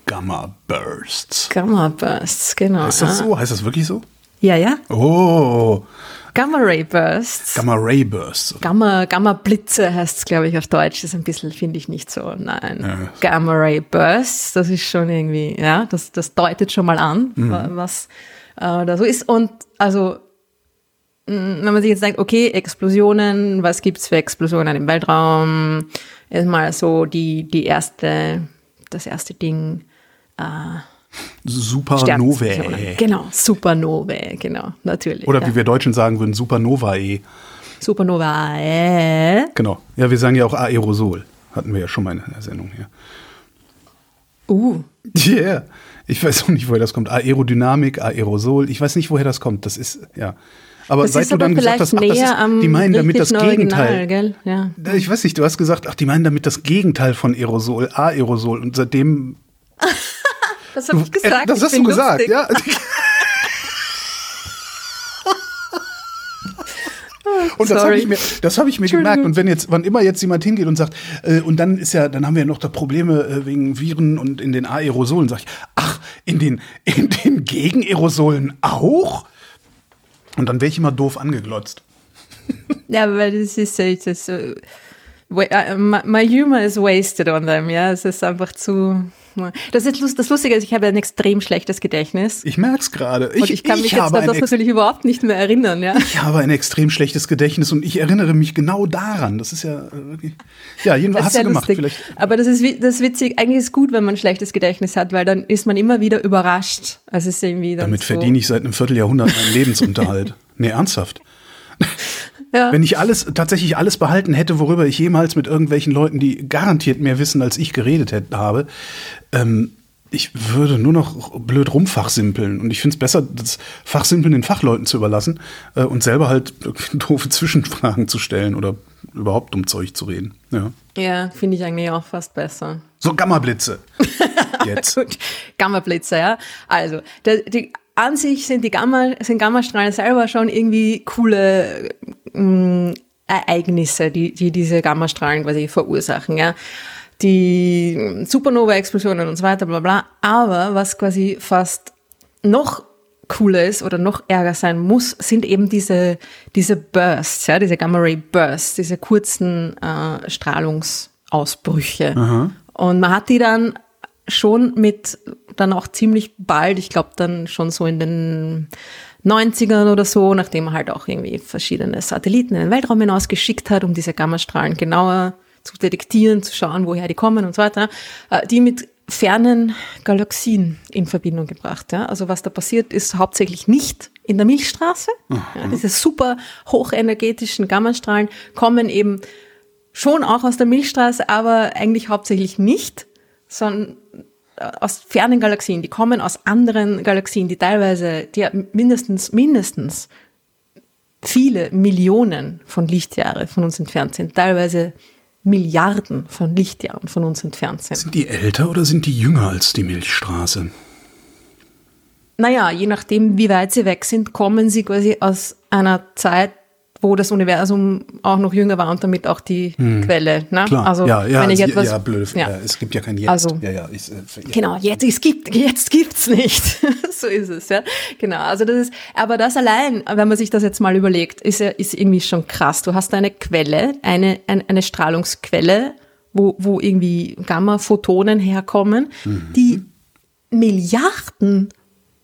Gamma Bursts. Gamma Bursts, genau. Ist das ja. so? Heißt das wirklich so? Ja, ja. Oh, Gamma Ray Bursts. Gamma Ray Bursts. Gamma, Gamma Blitze heißt es, glaube ich, auf Deutsch. Das ist ein bisschen, finde ich nicht so. Nein. Gamma Ray Bursts, das ist schon irgendwie, ja, das, das deutet schon mal an, wa- was äh, da so ist. Und also, wenn man sich jetzt denkt, okay, Explosionen, was gibt's für Explosionen im Weltraum? Erstmal so die, die erste, das erste Ding, Supernovae. Sternexplosionen. Genau, Supernovae, genau, natürlich. Oder ja. wie wir Deutschen sagen würden, Supernovae. Supernovae. Genau. Ja, wir sagen ja auch Aerosol. Hatten wir ja schon mal in der Sendung hier. Uh, Yeah. Ich weiß auch nicht, woher das kommt. Aerodynamik, Aerosol. Ich weiß nicht, woher das kommt. Das ist, ja. Aber Das seit du dann gesagt hast, ach, das ist, die meinen damit das Gegenteil. Original, gell? Ja. Ich weiß nicht, du hast gesagt, ach, die meinen damit das Gegenteil von Aerosol, Aerosol. Und seitdem. Das habe ich gesagt. Äh, das ich hast du gesagt, lustig. ja. Und das habe ich mir, das habe ich mir gemerkt. Und wenn jetzt, wann immer jetzt jemand hingeht und sagt, äh, und dann ist ja, dann haben wir ja noch da Probleme äh, wegen Viren und in den Aerosolen, sag ich, ach, in den, in den Gegenaerosolen auch? Und dann wäre ich immer doof angeglotzt. Ja, weil das ist das, my, my humor is wasted on them, ja. Es ist einfach zu. Das ist lust, das Lustige ist, ich habe ein extrem schlechtes Gedächtnis. Ich merk's gerade. Und ich kann mich jetzt habe an das natürlich überhaupt nicht mehr erinnern, ja. ich habe ein extrem schlechtes Gedächtnis und ich erinnere mich genau daran. Das ist ja äh, wirklich. Ja, jedenfalls hast du gemacht. lustig. Vielleicht. Aber das ist, das ist witzig. Eigentlich ist es gut, wenn man ein schlechtes Gedächtnis hat, weil dann ist man immer wieder überrascht. Also es ist irgendwie dann Damit so, verdiene ich seit einem Vierteljahrhundert meinen Lebensunterhalt. Nee, ernsthaft. Ja. Wenn ich alles, tatsächlich alles behalten hätte, worüber ich jemals mit irgendwelchen Leuten, die garantiert mehr wissen, als ich geredet hätte, habe, ähm, ich würde nur noch blöd rumfachsimpeln. Und ich finde es besser, das Fachsimpeln den Fachleuten zu überlassen äh, und selber halt doofe Zwischenfragen zu stellen oder überhaupt um Zeug zu reden. Ja. Ja, finde ich eigentlich auch fast besser. So Gammablitze. Jetzt. Gut, Gammablitze, ja. Also, der, die, an sich sind die Gamma, sind Gammastrahlen selber schon irgendwie coole mh, Ereignisse, die, die diese Gammastrahlen quasi verursachen, ja. Die Supernova-Explosionen und so weiter, bla bla. Aber was quasi fast noch cooler ist oder noch ärger sein muss, sind eben diese, diese Bursts, ja, diese Gamma-Ray-Bursts, diese kurzen äh, Strahlungsausbrüche. Und man hat die dann schon mit dann auch ziemlich bald, ich glaube dann schon so in den 90ern oder so, nachdem man halt auch irgendwie verschiedene Satelliten in den Weltraum hinausgeschickt hat, um diese Gammastrahlen genauer zu detektieren, zu schauen, woher die kommen und so weiter, äh, die mit fernen Galaxien in Verbindung gebracht. Ja? Also was da passiert, ist hauptsächlich nicht in der Milchstraße. Ja, diese super hochenergetischen Gammastrahlen kommen eben schon auch aus der Milchstraße, aber eigentlich hauptsächlich nicht, sondern aus fernen Galaxien. Die kommen aus anderen Galaxien, die teilweise, die mindestens, mindestens viele Millionen von Lichtjahre von uns entfernt sind, teilweise Milliarden von Lichtjahren von uns entfernt sind. Sind die älter oder sind die jünger als die Milchstraße? Naja, je nachdem, wie weit sie weg sind, kommen sie quasi aus einer Zeit, wo das Universum auch noch jünger war und damit auch die Quelle. Ne? Klar. Also, ja, ja, wenn ich es- etwas, ja, blöd. Ja. Ja. es gibt ja kein Jetzt. Also- ja, ja, ich, äh, ja. Genau, jetzt, es gibt, jetzt gibt's nicht. so ist es, ja. Genau. Also das ist, aber das allein, wenn man sich das jetzt mal überlegt, ist ja, ist irgendwie schon krass. Du hast eine Quelle, eine, eine, eine Strahlungsquelle, wo, wo irgendwie Gamma-Photonen herkommen, die Milliarden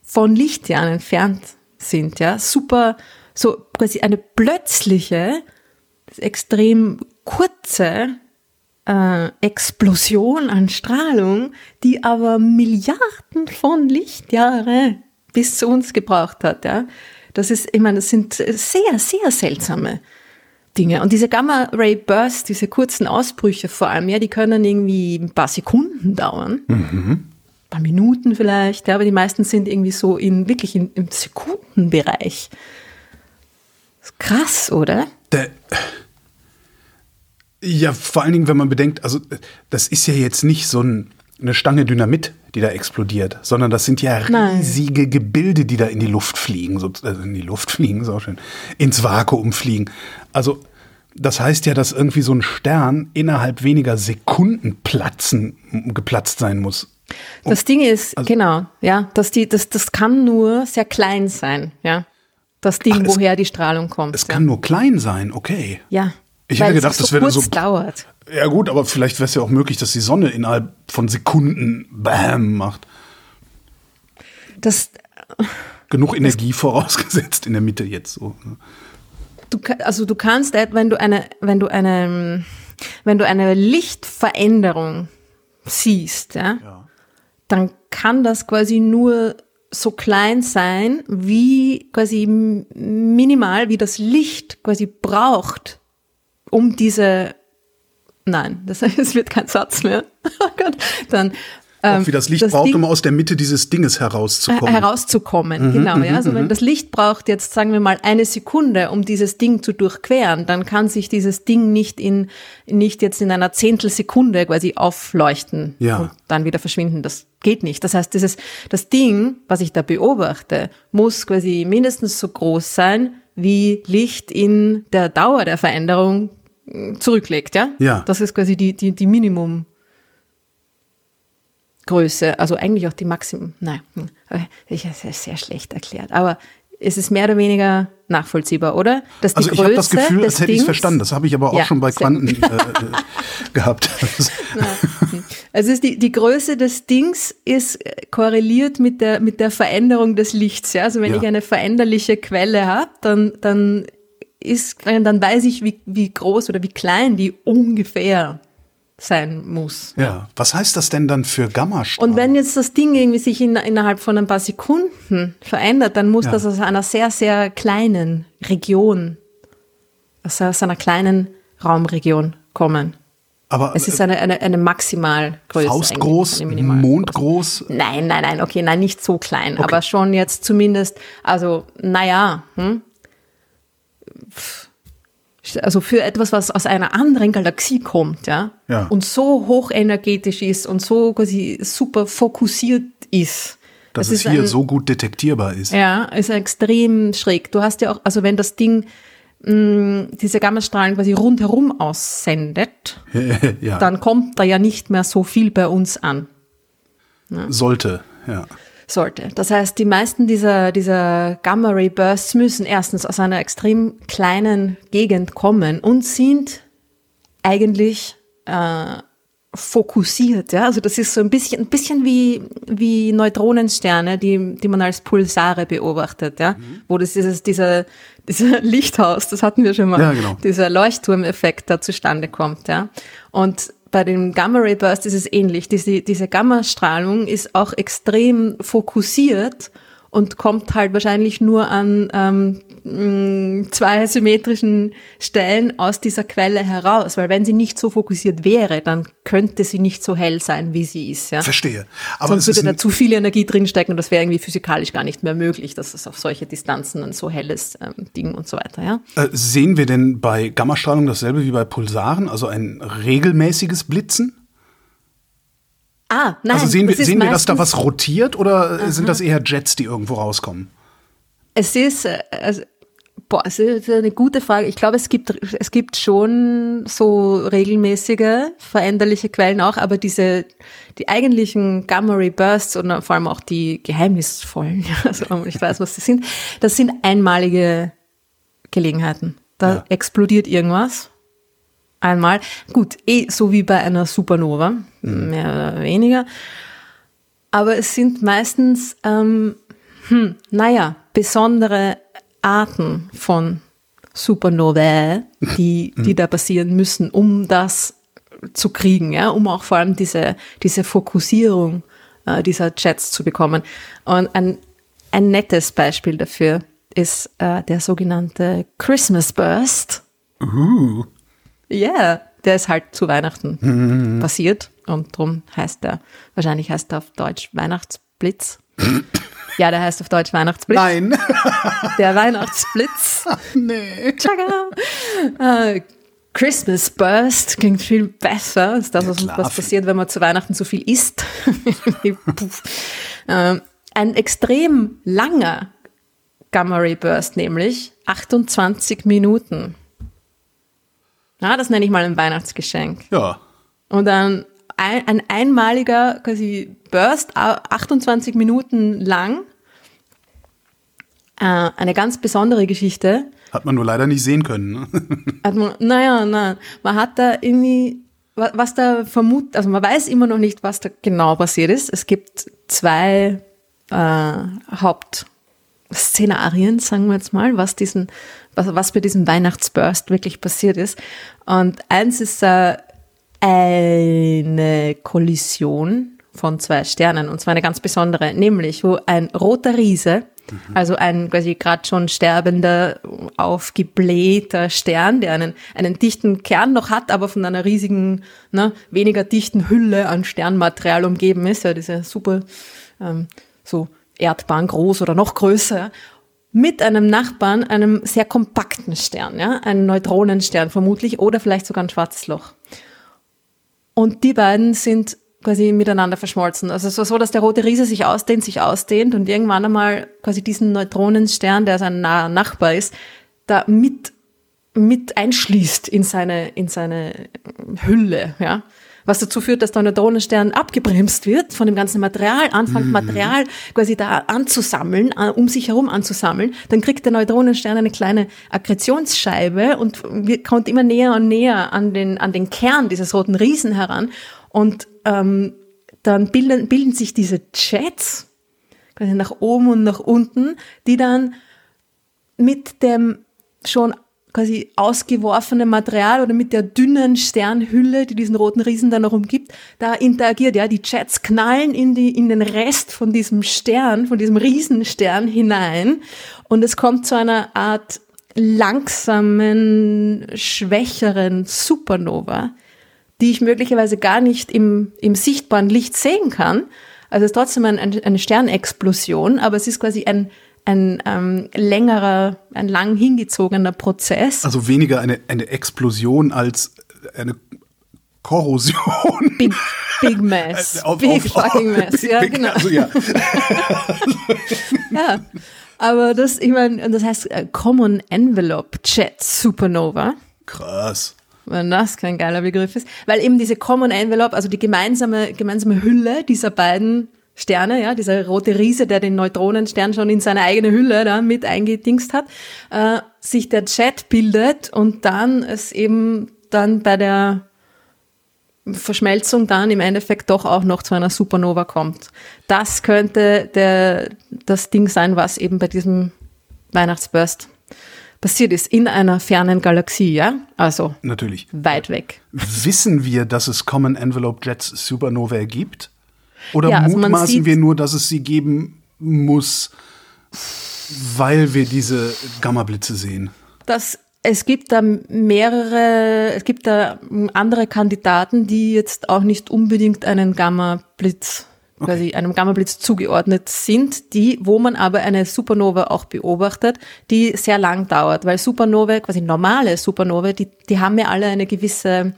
von Lichtjahren entfernt sind, ja. Super, so quasi eine plötzliche, extrem kurze äh, Explosion an Strahlung, die aber Milliarden von Lichtjahre bis zu uns gebraucht hat. Ja? Das ist, ich meine, das sind sehr, sehr seltsame Dinge. Und diese Gamma-Ray-Bursts, diese kurzen Ausbrüche vor allem, ja, die können irgendwie ein paar Sekunden dauern. Ein paar Minuten vielleicht, ja, aber die meisten sind irgendwie so in, wirklich in, im Sekundenbereich. Ist krass, oder? Der, ja, vor allen Dingen, wenn man bedenkt, also das ist ja jetzt nicht so ein, eine Stange Dynamit, die da explodiert, sondern das sind ja Nein. riesige Gebilde, die da in die Luft fliegen, so, also in die Luft fliegen, so schön, ins Vakuum fliegen. Also das heißt ja, dass irgendwie so ein Stern innerhalb weniger Sekunden platzen, geplatzt sein muss. Das Ding ist, genau, ja, dass die, das, das kann nur sehr klein sein, ja. Das Ding, Ach, es- woher die Strahlung kommt. Es ja. kann nur klein sein, okay. ja. Ich hätte es gedacht, so das wäre so- dauert. Ja gut, aber vielleicht wäre es ja auch möglich, dass die Sonne innerhalb von Sekunden Bam macht. Das, Genug Energie vorausgesetzt in der Mitte jetzt so. ne? du, also du kannst, et- wenn du eine, wenn du eine, wenn du eine Lichtveränderung siehst, ja, dann kann das quasi nur so klein sein, wie quasi minimal, wie das Licht quasi braucht, um diese, nein, das, wird kein Satz mehr. Oh Gott, dann, Auch wie das Licht das braucht, Ding- um aus der Mitte dieses Dinges herauszukommen. Äh, herauszukommen, genau. Ja, also wenn das Licht braucht jetzt, sagen wir mal, eine Sekunde, um dieses Ding zu durchqueren, dann kann sich dieses Ding nicht in, nicht jetzt in einer Zehntelsekunde quasi aufleuchten Ja. und dann wieder verschwinden. Das geht nicht. Das heißt, dieses, das Ding, was ich da beobachte, muss quasi mindestens so groß sein, wie Licht in der Dauer der Veränderung äh, zurücklegt, ja? Ja. Das ist quasi die, die, die Minimum, Größe, also eigentlich auch die Maximum. Nein, hm, ich habe es sehr schlecht erklärt, aber es ist mehr oder weniger nachvollziehbar, oder? Dass die Also ich habe das Gefühl, als hätte ich es verstanden. Das habe ich aber auch Ja, schon bei Quanten äh, gehabt. Also ist die, die Größe des Dings ist äh, korreliert mit der, mit der Veränderung des Lichts. Ja? Also wenn Ja. ich eine veränderliche Quelle habe, dann, dann ist, dann weiß ich, wie, wie groß oder wie klein die ungefähr sein muss. ja, was heißt das denn dann für Gammastrahlen? Und wenn jetzt das Ding irgendwie sich in, innerhalb von ein paar Sekunden verändert, dann muss Ja. das aus einer sehr, sehr kleinen Region, also aus einer kleinen Raumregion kommen. aber Es ist eine, eine, eine Maximalgröße. Faustgroß. Mondgroß, Nein, nein, nein, okay, nein, nicht so klein, aber schon jetzt zumindest, also, naja, hm? Pff. Also für etwas, was aus einer anderen Galaxie kommt, ja, Ja. und so hochenergetisch ist und so quasi super fokussiert ist. dass Das es hier ein- so gut detektierbar ist. Ja, ist extrem schräg. Du hast ja auch, also wenn das Ding mh, diese Gammastrahlen quasi rundherum aussendet, ja, dann kommt da ja nicht mehr so viel bei uns an. sollte, ja. Sollte. Das heißt, die meisten dieser, dieser Gamma-Ray-Bursts müssen erstens aus einer extrem kleinen Gegend kommen und sind eigentlich äh, fokussiert. Ja? Also das ist so ein bisschen, ein bisschen wie, wie Neutronensterne, die, die man als Pulsare beobachtet, ja? wo das dieses, dieser, dieser Lichthaus, das hatten wir schon mal, Ja, genau. dieser Leuchtturmeffekt da zustande kommt. Ja? Und bei dem Gamma-Ray Burst ist es ähnlich. Diese, diese Gammastrahlung ist auch extrem fokussiert und kommt halt wahrscheinlich nur an ähm, mh, zwei symmetrischen Stellen aus dieser Quelle heraus. Weil wenn sie nicht so fokussiert wäre, dann könnte sie nicht so hell sein, wie sie ist. Ja? Verstehe. Aber Sonst würde da zu viel Energie drinstecken und das wäre irgendwie physikalisch gar nicht mehr möglich, dass es auf solche Distanzen ein so helles ähm, Ding und so weiter. Ja? äh, sehen wir denn bei Gammastrahlung dasselbe wie bei Pulsaren, also ein regelmäßiges Blitzen? Ah, nein. Also sehen wir, sehen wir, dass da was rotiert oder äh, sind das eher Jets, die irgendwo rauskommen? Es ist, also, boah, es ist eine gute Frage. Ich glaube, es gibt, es gibt schon so regelmäßige, veränderliche Quellen auch, aber diese, die eigentlichen Gamma-Ray Bursts und vor allem auch die geheimnisvollen, also nicht weiß, was sie sind, das sind einmalige Gelegenheiten. Da Ja. explodiert irgendwas. Einmal. Gut, eh so wie bei einer Supernova, mehr oder weniger. Aber es sind meistens, ähm, hm, naja, besondere Arten von Supernovae, die, die da passieren müssen, um das zu kriegen, ja, um auch vor allem diese, diese Fokussierung äh, dieser Jets zu bekommen. Und ein, ein nettes Beispiel dafür ist äh, der sogenannte Christmas Burst. Uh. Ja, yeah, der ist halt zu Weihnachten passiert und drum heißt er, wahrscheinlich heißt er auf Deutsch Weihnachtsblitz. ja, der heißt auf Deutsch Weihnachtsblitz. Nein. Der Weihnachtsblitz. nee. Tschakka. Äh, Christmas Burst klingt viel besser. Ist das, Ja, was, klar, was passiert, wenn man zu Weihnachten zu viel isst. Ähm, ein extrem langer Gamma Ray Burst, nämlich 28 Minuten. Ja, das nenne ich mal ein Weihnachtsgeschenk. Ja. Und dann ein, ein einmaliger quasi Burst, a- 28 Minuten lang. Äh, eine ganz besondere Geschichte. Hat man nur leider nicht sehen können. Ne? Hat man, naja, nein, man hat da irgendwie, wa- was da vermutet, also man weiß immer noch nicht, was da genau passiert ist. Es gibt zwei äh, Hauptszenarien, sagen wir jetzt mal, was diesen, was, was bei diesem Weihnachtsburst wirklich passiert ist. Und eins ist äh, eine Kollision von zwei Sternen, und zwar eine ganz besondere, nämlich wo ein roter Riese, also ein quasi gerade schon sterbender, aufgeblähter Stern, der einen, einen dichten Kern noch hat, aber von einer riesigen, ne, weniger dichten Hülle an Sternmaterial umgeben ist, ja, diese super, ähm, so Erdbahn groß oder noch größer, mit einem Nachbarn, einem sehr kompakten Stern, ja, einen Neutronenstern vermutlich oder vielleicht sogar ein schwarzes Loch. Und die beiden sind quasi miteinander verschmolzen. Also es war so, dass der rote Riese sich ausdehnt, sich ausdehnt und irgendwann einmal quasi diesen Neutronenstern, der sein naher Nachbar ist, da mit, mit einschließt in seine, in seine Hülle, ja. Was dazu führt, dass der Neutronenstern abgebremst wird von dem ganzen Material, anfängt Material quasi da anzusammeln, an- um sich herum anzusammeln. Dann kriegt der Neutronenstern eine kleine Akkretionsscheibe und kommt immer näher und näher an den, an den Kern dieses roten Riesen heran. Und ähm, dann bilden, bilden sich diese Jets quasi nach oben und nach unten, die dann mit dem schon quasi ausgeworfenen Material oder mit der dünnen Sternhülle, die diesen roten Riesen dann noch umgibt, da interagiert. Ja, die Jets knallen in, die, in den Rest von diesem Stern, von diesem Riesenstern hinein und es kommt zu einer Art langsamen, schwächeren Supernova, die ich möglicherweise gar nicht im, im sichtbaren Licht sehen kann. Also es ist trotzdem ein, eine Sternexplosion, aber es ist quasi ein, ein ähm, längerer, ein lang hingezogener Prozess. Also weniger eine, eine Explosion als eine Korrosion. Big, big mess. Auf- big auf- fucking mess. Big- Ja, big- genau. Also ja. Ja. Aber das, ich meine, das heißt äh, Common Envelope Jet Supernova. Krass. wenn das kein geiler Begriff ist, weil eben diese Common Envelope, also die gemeinsame, gemeinsame Hülle dieser beiden Sterne, ja, dieser rote Riese, der den Neutronenstern schon in seine eigene Hülle da mit eingedingst hat, äh, sich der Jet bildet und dann es eben dann bei der Verschmelzung dann im Endeffekt doch auch noch zu einer Supernova kommt. Das könnte der, das Ding sein, was eben bei diesem Weihnachtsburst passiert ist, in einer fernen Galaxie, ja? Also Natürlich. weit weg. Wissen wir, dass es Common Envelope Jets Supernovae gibt? Oder Ja, also mutmaßen wir nur, dass es sie geben muss, weil wir diese Gamma-Blitze sehen? Das, es gibt da mehrere, es gibt da andere Kandidaten, die jetzt auch nicht unbedingt einen Gamma-Blitz, quasi einem Gamma-Blitz zugeordnet sind, die, wo man aber eine Supernova auch beobachtet, die sehr lang dauert, weil Supernova, quasi normale Supernova, die, die haben ja alle eine gewisse,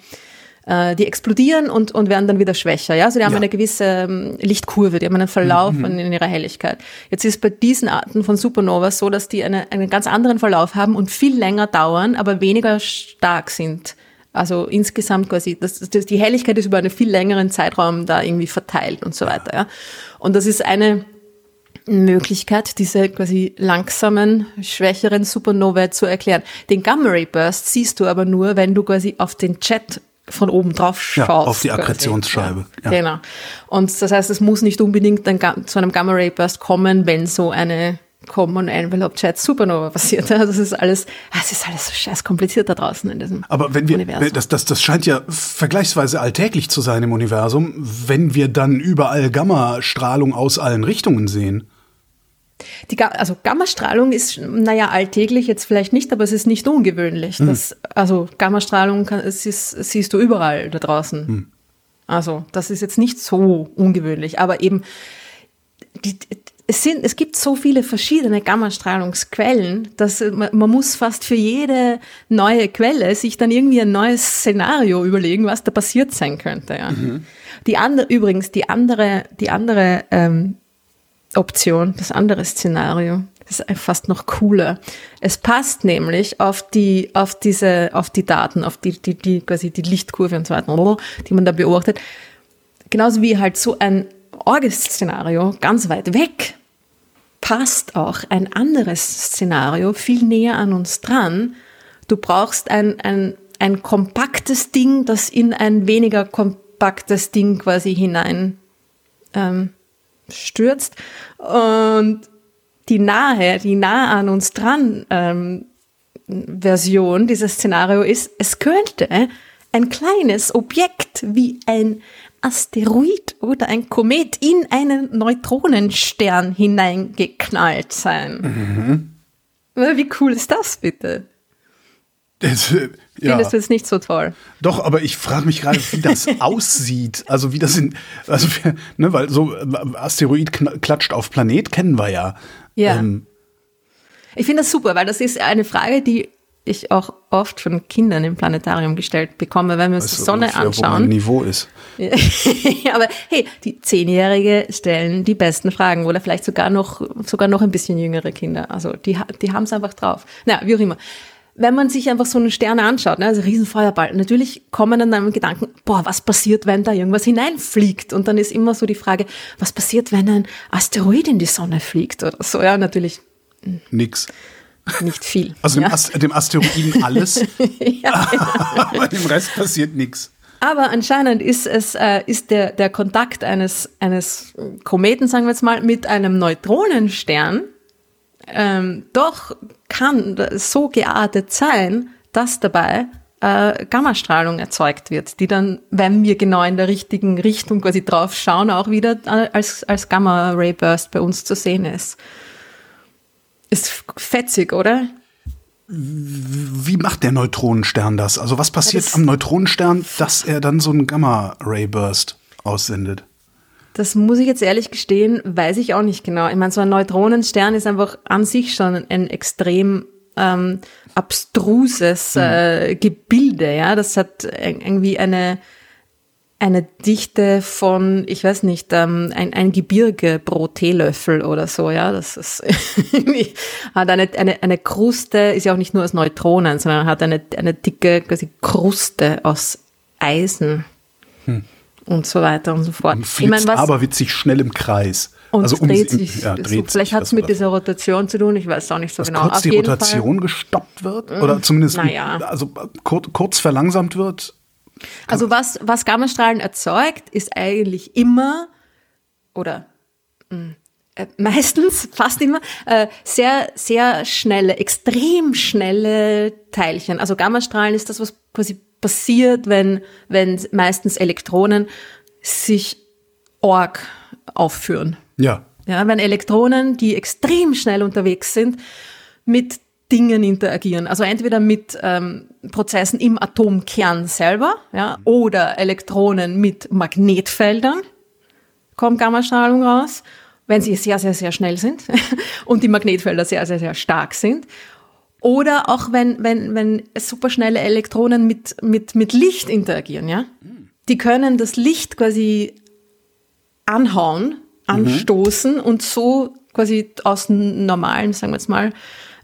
äh, die explodieren und, und werden dann wieder schwächer. Ja? Also die haben Ja. eine gewisse ähm, Lichtkurve, die haben einen Verlauf in, in ihrer Helligkeit. Jetzt ist bei diesen Arten von Supernovas so, dass die eine, einen ganz anderen Verlauf haben und viel länger dauern, aber weniger stark sind. Also insgesamt quasi, das, das, die Helligkeit ist über einen viel längeren Zeitraum da irgendwie verteilt und so weiter. Ja? Und das ist eine Möglichkeit, diese quasi langsamen, schwächeren Supernovae zu erklären. Den Gamma-Ray Burst siehst du aber nur, wenn du quasi auf den Jet von oben drauf Ja, schaust. auf die. Akkretionsscheibe, Ja, ja. Genau. Und das heißt, es muss nicht unbedingt ein, zu einem Gamma-Ray Burst kommen, wenn so eine Common Envelope Jet Supernova passiert. Ja, Das ist alles, es ist alles so scheiß kompliziert da draußen in diesem Aber wenn wir, Universum. das, das, das scheint ja vergleichsweise alltäglich zu sein im Universum, wenn wir dann überall Gammastrahlung aus allen Richtungen sehen. Die, Ga- also Gammastrahlung ist, naja, alltäglich jetzt vielleicht nicht, aber es ist nicht ungewöhnlich. Das, also Gammastrahlung kann, es ist, siehst du überall da draußen. Also das ist jetzt nicht so ungewöhnlich, aber eben die, es, sind, es gibt so viele verschiedene Gammastrahlungsquellen, dass man, man muss fast für jede neue Quelle sich dann irgendwie ein neues Szenario überlegen, was da passiert sein könnte. Ja. Die andere, übrigens, die andere, die andere ähm, Option, das andere Szenario, das ist fast noch cooler. Es passt nämlich auf die, auf diese, auf die Daten, auf die, die, die, quasi die Lichtkurve und so weiter, die man da beobachtet. Genauso wie halt so ein Orgel-Szenario ganz weit weg passt auch ein anderes Szenario viel näher an uns dran. Du brauchst ein, ein, ein kompaktes Ding, das in ein weniger kompaktes Ding quasi hinein ähm, stürzt. Und die nahe, die nah an uns dran ähm, Version dieses Szenario ist, es könnte ein kleines Objekt wie ein Asteroid oder ein Komet in einen Neutronenstern hineingeknallt sein. Wie cool ist das bitte? Das, äh, ja. Findest du es nicht so toll? Doch, aber ich frage mich gerade, wie das aussieht. Also wie das in, also ne, weil so äh, Asteroid klatscht auf Planet kennen wir ja. Ja. Ähm, Ich finde das super, weil das ist eine Frage, die ich auch oft von Kindern im Planetarium gestellt bekomme, wenn wir uns weißt die Sonne ungefähr, Wo mein anschauen. Niveau ist. Ja, aber hey, die Zehnjährige stellen die besten Fragen oder vielleicht sogar noch, sogar noch ein bisschen jüngere Kinder. Also die, die haben es einfach drauf. Na, wie auch immer. Wenn man sich einfach so einen Stern anschaut, ne, also Riesenfeuerball, natürlich kommen dann einem Gedanken, boah, was passiert, wenn da irgendwas hineinfliegt? Und dann ist immer so die Frage, was passiert, wenn ein Asteroid in die Sonne fliegt oder so? Ja, natürlich Nix. nicht viel. Also dem, ja. Ast dem Asteroiden alles, ja, aber dem Rest passiert nichts. Aber anscheinend ist es äh, ist der der Kontakt eines eines Kometen, sagen wir jetzt mal, mit einem Neutronenstern ähm, doch kann so geartet sein, dass dabei äh, Gammastrahlung erzeugt wird, die dann, wenn wir genau in der richtigen Richtung quasi drauf schauen, auch wieder äh, als als Gamma Ray Burst bei uns zu sehen ist. Ist fetzig, oder? Wie macht der Neutronenstern das? Also was passiert das- am Neutronenstern, dass er dann so einen Gamma-Ray-Burst aussendet? Das muss ich jetzt ehrlich gestehen, weiß ich auch nicht genau. Ich meine, so ein Neutronenstern ist einfach an sich schon ein extrem ähm, abstruses äh, Gebilde, ja. Das hat ir- irgendwie eine eine Dichte von, ich weiß nicht, ähm, ein, ein Gebirge pro Teelöffel oder so, ja. Das ist hat eine, eine, eine Kruste, ist ja auch nicht nur aus Neutronen, sondern hat eine, eine dicke quasi Kruste aus Eisen und so weiter und so fort. Und flitzt aber witzig schnell im Kreis. und also dreht sich. ja, so, dreht vielleicht sich, hat es mit dieser Rotation zu tun, ich weiß auch nicht so dass genau. kurz Auf die Rotation gestoppt wird oder zumindest naja. also kurz, kurz verlangsamt wird. Fall. Also was, was Gammastrahlen erzeugt, ist eigentlich immer oder mh, äh, meistens, fast immer, äh, sehr, sehr schnelle, extrem schnelle Teilchen. Also Gammastrahlen ist das, was quasi passiert, wenn, wenn meistens Elektronen sich org aufführen. Ja. Ja, wenn Elektronen, die extrem schnell unterwegs sind, mit Dingen interagieren. Also entweder mit ähm, Prozessen im Atomkern selber, ja, oder Elektronen mit Magnetfeldern, kommt Gammastrahlung raus, wenn sie sehr, sehr, sehr schnell sind und die Magnetfelder sehr, sehr, sehr stark sind. Oder auch wenn, wenn, wenn superschnelle Elektronen mit, mit, mit Licht interagieren, ja. Die können das Licht quasi anhauen, anstoßen und so quasi aus normalen, sagen wir jetzt mal,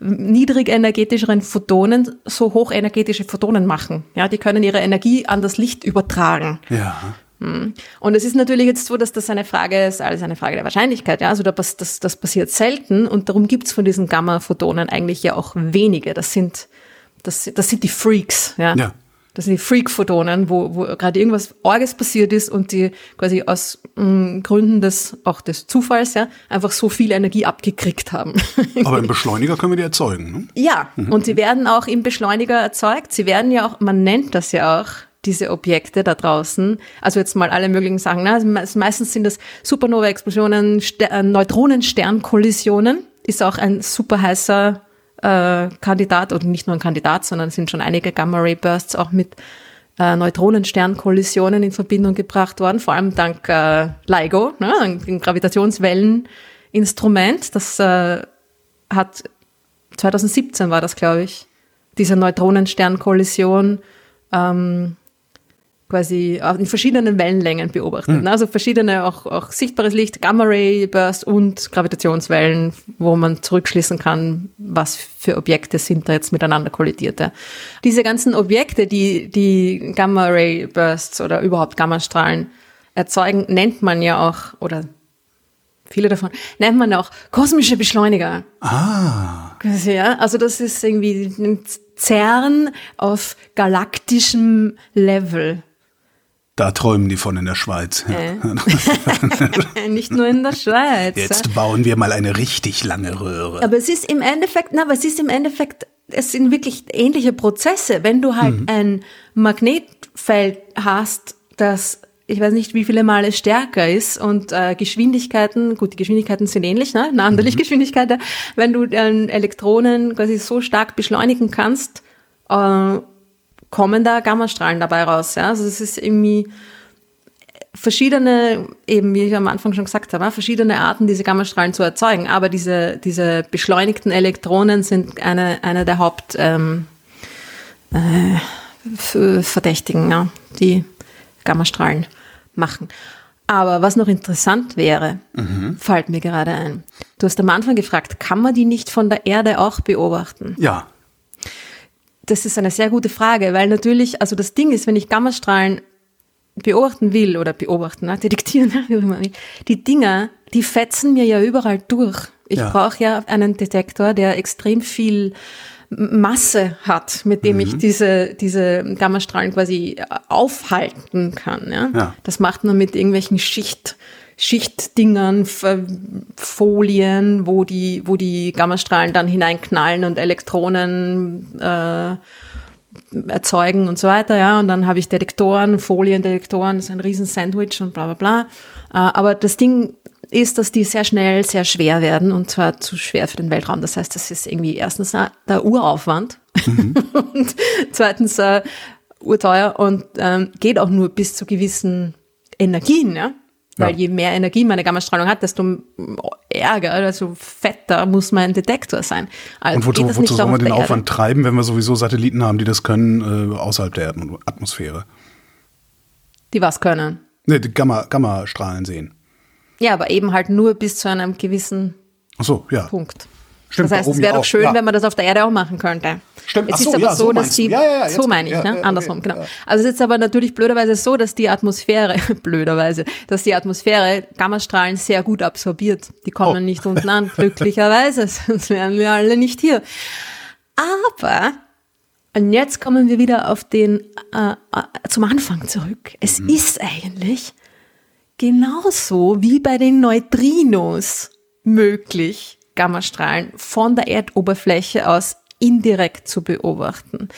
niedrig energetischeren Photonen so hochenergetische Photonen machen. Ja, die können ihre Energie an das Licht übertragen. Ja. Und es ist natürlich jetzt so, dass das eine Frage ist, alles eine Frage der Wahrscheinlichkeit. Ja, also da pass- das, das passiert selten und darum gibt's von diesen Gamma-Photonen eigentlich ja auch wenige. Das sind, das, das sind die Freaks. Ja. Ja. Das sind die Freak-Photonen, wo, wo gerade irgendwas Orges passiert ist und die quasi aus mh, Gründen des, auch des Zufalls, ja, einfach so viel Energie abgekriegt haben. Aber im Beschleuniger können wir die erzeugen. Ne? Ja, und sie werden auch im Beschleuniger erzeugt. Sie werden ja auch, man nennt das ja auch, diese Objekte da draußen, also jetzt mal alle möglichen Sachen. Ne? Also me- meistens sind das Supernova-Explosionen, äh, Neutronensternkollisionen. ist auch ein super heißer äh, Kandidat, oder nicht nur ein Kandidat, sondern sind schon einige Gamma-Ray-Bursts auch mit äh, Neutronensternkollisionen in Verbindung gebracht worden, vor allem dank äh, LIGO, ne, ein Gravitationswelleninstrument. Das äh, hat 2017 war das, glaube ich, diese Neutronensternkollision ähm, quasi in verschiedenen Wellenlängen beobachtet. Mhm. Also verschiedene, auch, auch sichtbares Licht, Gamma-Ray-Burst und Gravitationswellen, wo man zurückschließen kann, was für Objekte sind da jetzt miteinander kollidiert. Ja. Diese ganzen Objekte, die, die Gamma-Ray-Bursts oder überhaupt Gammastrahlen erzeugen, nennt man ja auch, oder viele davon, nennt man auch kosmische Beschleuniger. Ah. Ja, also das ist irgendwie ein CERN auf galaktischem Level. Da träumen die von in der Schweiz. Äh. Nicht nur in der Schweiz. Jetzt bauen wir mal eine richtig lange Röhre. Aber es ist im Endeffekt, na, aber es ist im Endeffekt, es sind wirklich ähnliche Prozesse. Wenn du halt mhm. ein Magnetfeld hast, das ich weiß nicht, wie viele Male stärker ist und äh, Geschwindigkeiten, gut, die Geschwindigkeiten sind ähnlich, ne? Eine andere mhm. Lichtgeschwindigkeit, wenn du äh, Elektronen quasi so stark beschleunigen kannst, äh, kommen da Gammastrahlen dabei raus. Ja? Also es ist irgendwie verschiedene, eben wie ich am Anfang schon gesagt habe, verschiedene Arten, diese Gammastrahlen zu erzeugen. Aber diese, diese beschleunigten Elektronen sind eine, eine der Haupt ähm, äh, Verdächtigen, ja, die Gammastrahlen machen. Aber was noch interessant wäre, mhm. fällt mir gerade ein. Du hast am Anfang gefragt, kann man die nicht von der Erde auch beobachten? Ja. Das ist eine sehr gute Frage, weil natürlich, also das Ding ist, wenn ich Gammastrahlen beobachten will oder beobachten, ne, detektieren, wie immer, die Dinger, die fetzen mir ja überall durch. Ich ja. brauche ja einen Detektor, der extrem viel Masse hat, mit dem mhm. ich diese, diese Gammastrahlen quasi aufhalten kann. Ja? ja? Das macht man mit irgendwelchen Schicht, Schichtdingern, Folien, wo die, wo die Gammastrahlen dann hineinknallen und Elektronen äh, erzeugen und so weiter, ja. Und dann habe ich Detektoren, Foliendetektoren, das ist ein riesen Sandwich und bla bla bla. Äh, aber das Ding ist, dass die sehr schnell sehr schwer werden und zwar zu schwer für den Weltraum. Das heißt, das ist irgendwie erstens der Uraufwand mhm. und zweitens äh, urteuer und ähm, geht auch nur bis zu gewissen Energien, ja. Weil ja. je mehr Energie meine Gammastrahlung hat, desto ärger, also fetter muss mein Detektor sein. Also und wozu, wozu soll man den Aufwand treiben, wenn wir sowieso Satelliten haben, die das können äh, außerhalb der Erdatmosphäre? Die was können? Ne, die Gamma, Gammastrahlen sehen. Ja, aber eben halt nur bis zu einem gewissen Ach so, ja. Punkt. Stimmt, das heißt, es wäre doch schön, ja. wenn man das auf der Erde auch machen könnte. Stimmt. Es ist so, aber ja, so, dass die, ja, ja, so meine ich, ne? andersrum, okay, genau. Also es ist jetzt aber natürlich blöderweise so, dass die Atmosphäre, blöderweise, dass die Atmosphäre Gammastrahlen sehr gut absorbiert. Die kommen oh. nicht unten an, glücklicherweise, sonst wären wir alle nicht hier. Aber, und jetzt kommen wir wieder auf den, äh, äh zum Anfang zurück. Es mhm. ist eigentlich genauso wie bei den Neutrinos möglich, Gammastrahlen von der Erdoberfläche aus indirekt zu beobachten,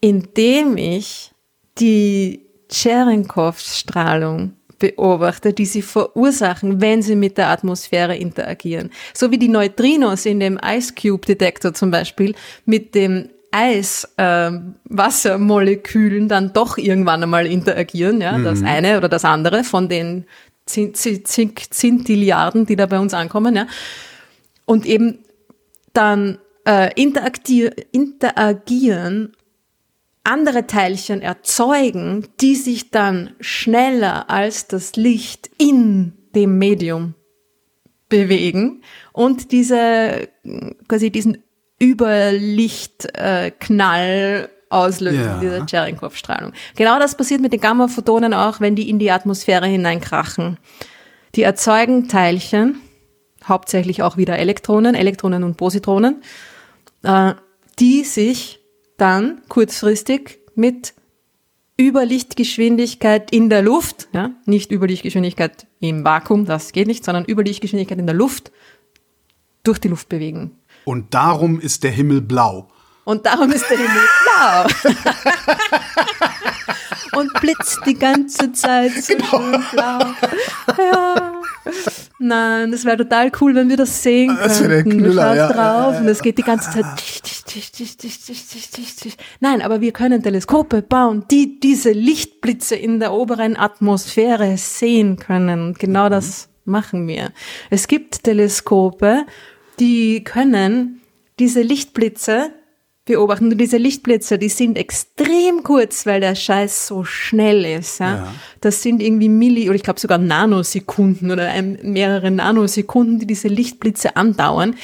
indem ich die Cherenkov-Strahlung beobachte, die sie verursachen, wenn sie mit der Atmosphäre interagieren. So wie die Neutrinos in dem Ice Cube Detektor zum Beispiel mit dem Eiswassermolekülen ähm, dann doch irgendwann einmal interagieren, ja, mhm. das eine oder das andere von den Zintilliarden, die da bei uns ankommen, ja, und eben dann äh, interagieren, andere Teilchen erzeugen, die sich dann schneller als das Licht in dem Medium bewegen und diese quasi diesen Überlichtknall auslösen, ja. diese Cherenkov-Strahlung. Genau das passiert mit den Gamma-Photonen auch, wenn die in die Atmosphäre hineinkrachen. Die erzeugen Teilchen, hauptsächlich auch wieder Elektronen, Elektronen und Positronen, äh, die sich dann kurzfristig mit Überlichtgeschwindigkeit in der Luft, ja, nicht Überlichtgeschwindigkeit im Vakuum, das geht nicht, sondern Überlichtgeschwindigkeit in der Luft durch die Luft bewegen. Und darum ist der Himmel blau. Und darum ist der Himmel blau. und blitzt die ganze Zeit so genau. blau. Ja. Nein, das wäre total cool, wenn wir das sehen könnten. Knüller, du schaust drauf und es geht die ganze Zeit. Nein, aber wir können Teleskope bauen, die diese Lichtblitze in der oberen Atmosphäre sehen können. Genau mhm. das machen wir. Es gibt Teleskope, die können diese Lichtblitze beobachten. Und diese Lichtblitze, die sind extrem kurz, weil der Scheiß so schnell ist. Ja? Ja. Das sind irgendwie Milli- oder ich glaube sogar Nanosekunden oder ein, mehrere Nanosekunden, die diese Lichtblitze andauern.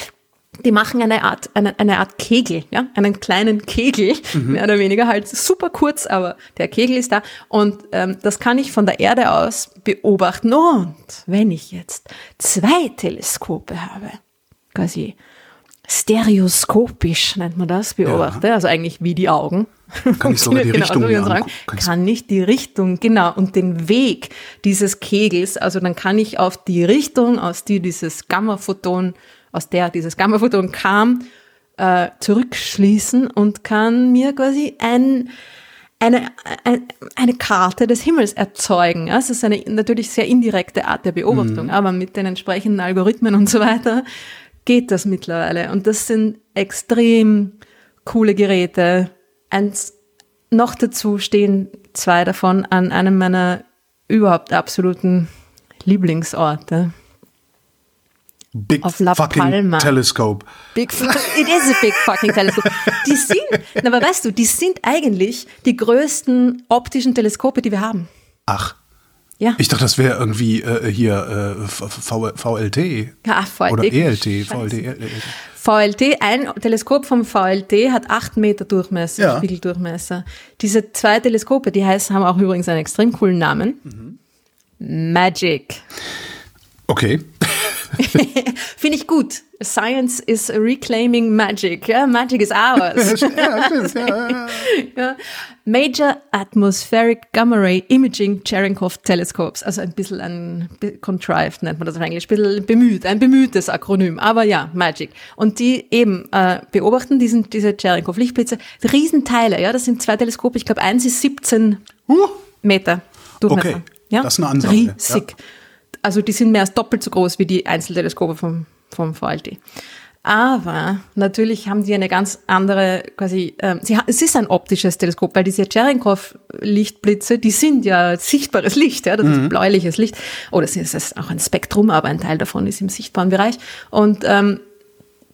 Die machen eine Art, eine, eine Art Kegel, ja, einen kleinen Kegel, mehr oder weniger halt super kurz, aber der Kegel ist da und ähm, das kann ich von der Erde aus beobachten. Und wenn ich jetzt zwei Teleskope habe, quasi stereoskopisch nennt man das, beobachte, also eigentlich wie die Augen. Kann ich sogar die Genau, Richtung angucken. Kannst- Kann ich die Richtung, genau, und den Weg dieses Kegels, also dann kann ich auf die Richtung, aus die dieses Gammaphoton, aus der dieses Gammaphoton kam, äh, zurückschließen und kann mir quasi ein, eine, eine, eine Karte des Himmels erzeugen. Ja, es ist eine natürlich sehr indirekte Art der Beobachtung, aber mit den entsprechenden Algorithmen und so weiter geht das mittlerweile. Und das sind extrem coole Geräte. Eins, noch dazu stehen zwei davon an einem meiner überhaupt absoluten Lieblingsorte. Big Auf La fucking Palma. Telescope. Big, it is a big fucking telescope. Die sind, aber weißt du, die sind eigentlich die größten optischen Teleskope, die wir haben. Ach. Ja. Ich dachte, das wäre irgendwie äh, hier äh, VLT. Ja, VLT. Oder ELT. VLT. ELT. VLT, ein Teleskop vom VLT hat 8 Meter Durchmesser, Ja. Spiegeldurchmesser. Diese zwei Teleskope, die heißen, haben auch übrigens einen extrem coolen Namen. Magic. Okay. Finde ich gut. Science is reclaiming magic. Ja, magic is ours. ja, stimmt. Ja, ja. ja. Major Atmospheric Gamma Ray Imaging Cherenkov Telescopes. Also ein bisschen ein contrived nennt man das auf Englisch. Ein bisschen bemüht, ein bemühtes Akronym. Aber ja, Magic. Und die eben äh, beobachten diesen, diese Cherenkov Lichtblitze. Riesenteile, ja. Das sind zwei Teleskope. Ich glaube, eins ist 17 Huh. Meter Durchmesser. Okay, Ja? das ist eine Ansage, Riesig. Also die sind mehr als doppelt so groß wie die Einzelteleskope vom, vom VLT. Aber natürlich haben die eine ganz andere, quasi, ähm, sie, es ist ein optisches Teleskop, weil diese Cherenkov-Lichtblitze, die sind ja sichtbares Licht, ja, das ist bläuliches Licht. Oder es ist, es ist auch ein Spektrum, aber ein Teil davon ist im sichtbaren Bereich. Und ähm,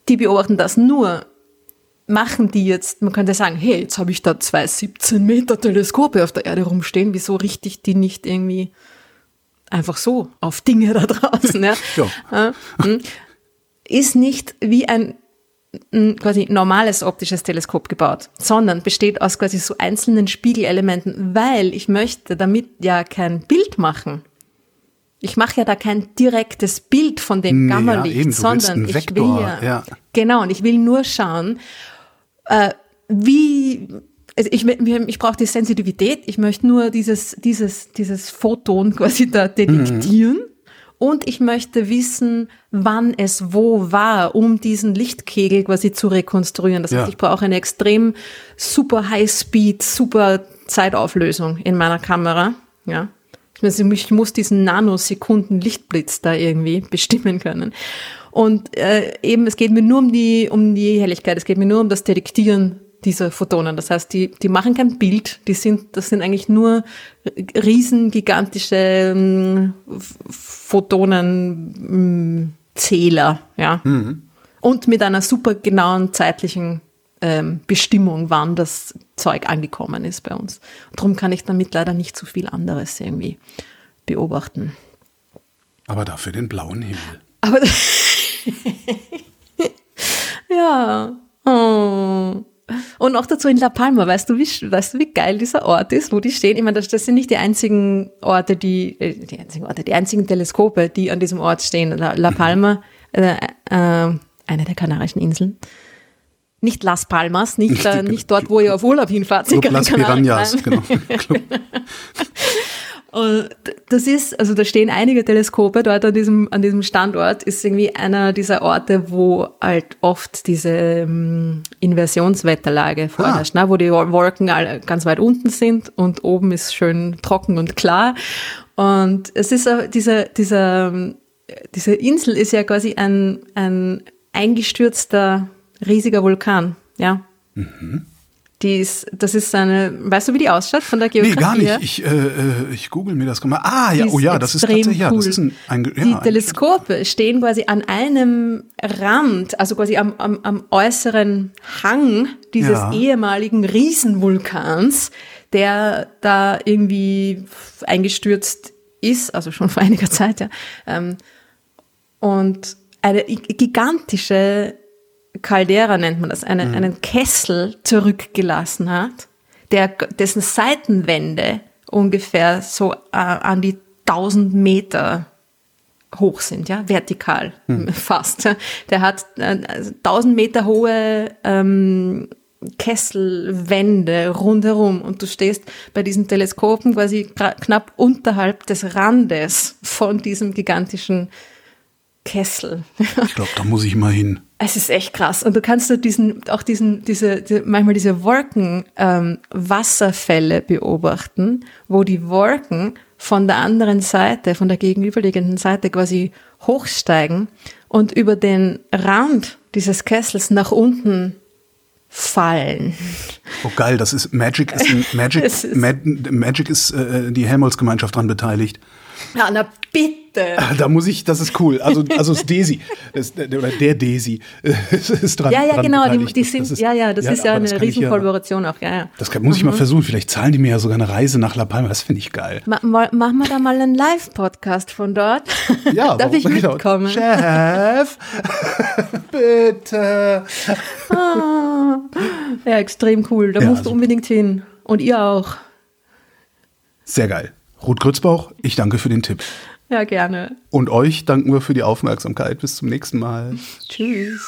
die beobachten das nur machen die jetzt, man könnte sagen, hey, jetzt habe ich da zwei 17 Meter Teleskope auf der Erde rumstehen, wieso richte ich die nicht irgendwie einfach so auf Dinge da draußen? Ja? Ja. Ja, hm. Ist nicht wie ein ein quasi normales optisches Teleskop gebaut, sondern besteht aus quasi so einzelnen Spiegelelementen, weil ich möchte damit ja kein Bild machen. Ich mache ja da kein direktes Bild von dem Nee, ja, Gamma-Licht, eben, sondern ich will ja, ja. genau, und ich will nur schauen, äh, wie also ich, ich, brauche die Sensitivität, ich möchte nur dieses, dieses, dieses Photon quasi da detektieren und ich möchte wissen, wann es wo war, um diesen Lichtkegel quasi zu rekonstruieren. Das Ja. heißt, ich brauche eine extrem super High-Speed, super Zeitauflösung in meiner Kamera. Ja. Ich muss- Ich muss diesen Nanosekunden Lichtblitz da irgendwie bestimmen können. Und äh, eben, es geht mir nur um die, um die Helligkeit, es geht mir nur um das Detektieren dieser Photonen. Das heißt, die, die machen kein Bild, die sind, das sind eigentlich nur riesen gigantische ähm, Photonenzähler, ja. Und mit einer super genauen zeitlichen ähm, Bestimmung, wann das Zeug angekommen ist bei uns. Darum kann ich damit leider nicht so viel anderes irgendwie beobachten. Aber dafür den blauen Himmel. Aber ja. Und auch dazu in La Palma, weißt du, wie, weißt du, wie geil dieser Ort ist, wo die stehen? Ich meine, das, das sind nicht die einzigen Orte, die, äh, die einzigen Orte, die einzigen Teleskope, die an diesem Ort stehen. La, La Palma, äh, äh, eine der Kanarischen Inseln. Nicht Las Palmas, nicht, äh, nicht dort, wo ihr auf Urlaub hinfahrt. Club Las Piranhas, genau. Und das ist, also da stehen einige Teleskope dort an diesem, an diesem Standort, ist irgendwie einer dieser Orte, wo halt oft diese ähm, Inversionswetterlage vorherrscht, ne? wo die Wolken ganz weit unten sind und oben ist schön trocken und klar. Und es ist auch dieser, dieser ähm, diese Insel ist ja quasi ein, ein eingestürzter riesiger Vulkan, ja. Mhm. Die ist, das ist eine, weißt du, wie die ausschaut von der Geografie? Nee, gar nicht. Ich, äh, äh ich google mir das mal. Ah, ja, oh ja, das ist tatsächlich, ja, das ist ein, ein ja, Die Teleskope stehen quasi an einem Rand, also quasi am, am, am äußeren Hang dieses ja. ehemaligen Riesenvulkans, der da irgendwie eingestürzt ist, also schon vor einiger Zeit, ja. Ähm, und eine gigantische Caldera nennt man das, einen, mhm. einen Kessel zurückgelassen hat, der, dessen Seitenwände ungefähr so äh, an die 1000 Meter hoch sind, ja, vertikal mhm. fast. Der hat äh, 1000 Meter hohe ähm, Kesselwände rundherum und du stehst bei diesen Teleskopen quasi knapp unterhalb des Randes von diesem gigantischen Kessel. Ich glaube, da muss ich mal hin. Es ist echt krass. Und du kannst du diesen, auch diesen, diese, die, manchmal diese Wolken, ähm, Wasserfälle beobachten, wo die Wolken von der anderen Seite, von der gegenüberliegenden Seite quasi hochsteigen und über den Rand dieses Kessels nach unten fallen. Oh geil, das ist Magic ist ein, Magic ist, Magic ist äh, die Helmholtz-Gemeinschaft dran beteiligt. Ja, na bitte. Da muss ich, das ist cool. Also, also das Desi, das, oder der Desi ist dran. Ja, ja, dran genau. Die, die sind, ist, ja, ja, das ja, ist ja eine Riesenkollaboration ja, auch. Ja, ja. Das kann, muss mhm. ich mal mhm. versuchen. Vielleicht zahlen die mir ja sogar eine Reise nach La Palma. Das finde ich geil. Ma, ma, machen wir da mal einen Live-Podcast von dort? Ja, Darf ich genau. mitkommen? Chef, bitte. Ah, ja, extrem cool. Da musst also. du unbedingt hin. Und ihr auch. Sehr geil. Ruth Grützbauch, ich danke für den Tipp. Ja, gerne. Und euch danken wir für die Aufmerksamkeit. Bis zum nächsten Mal. Tschüss.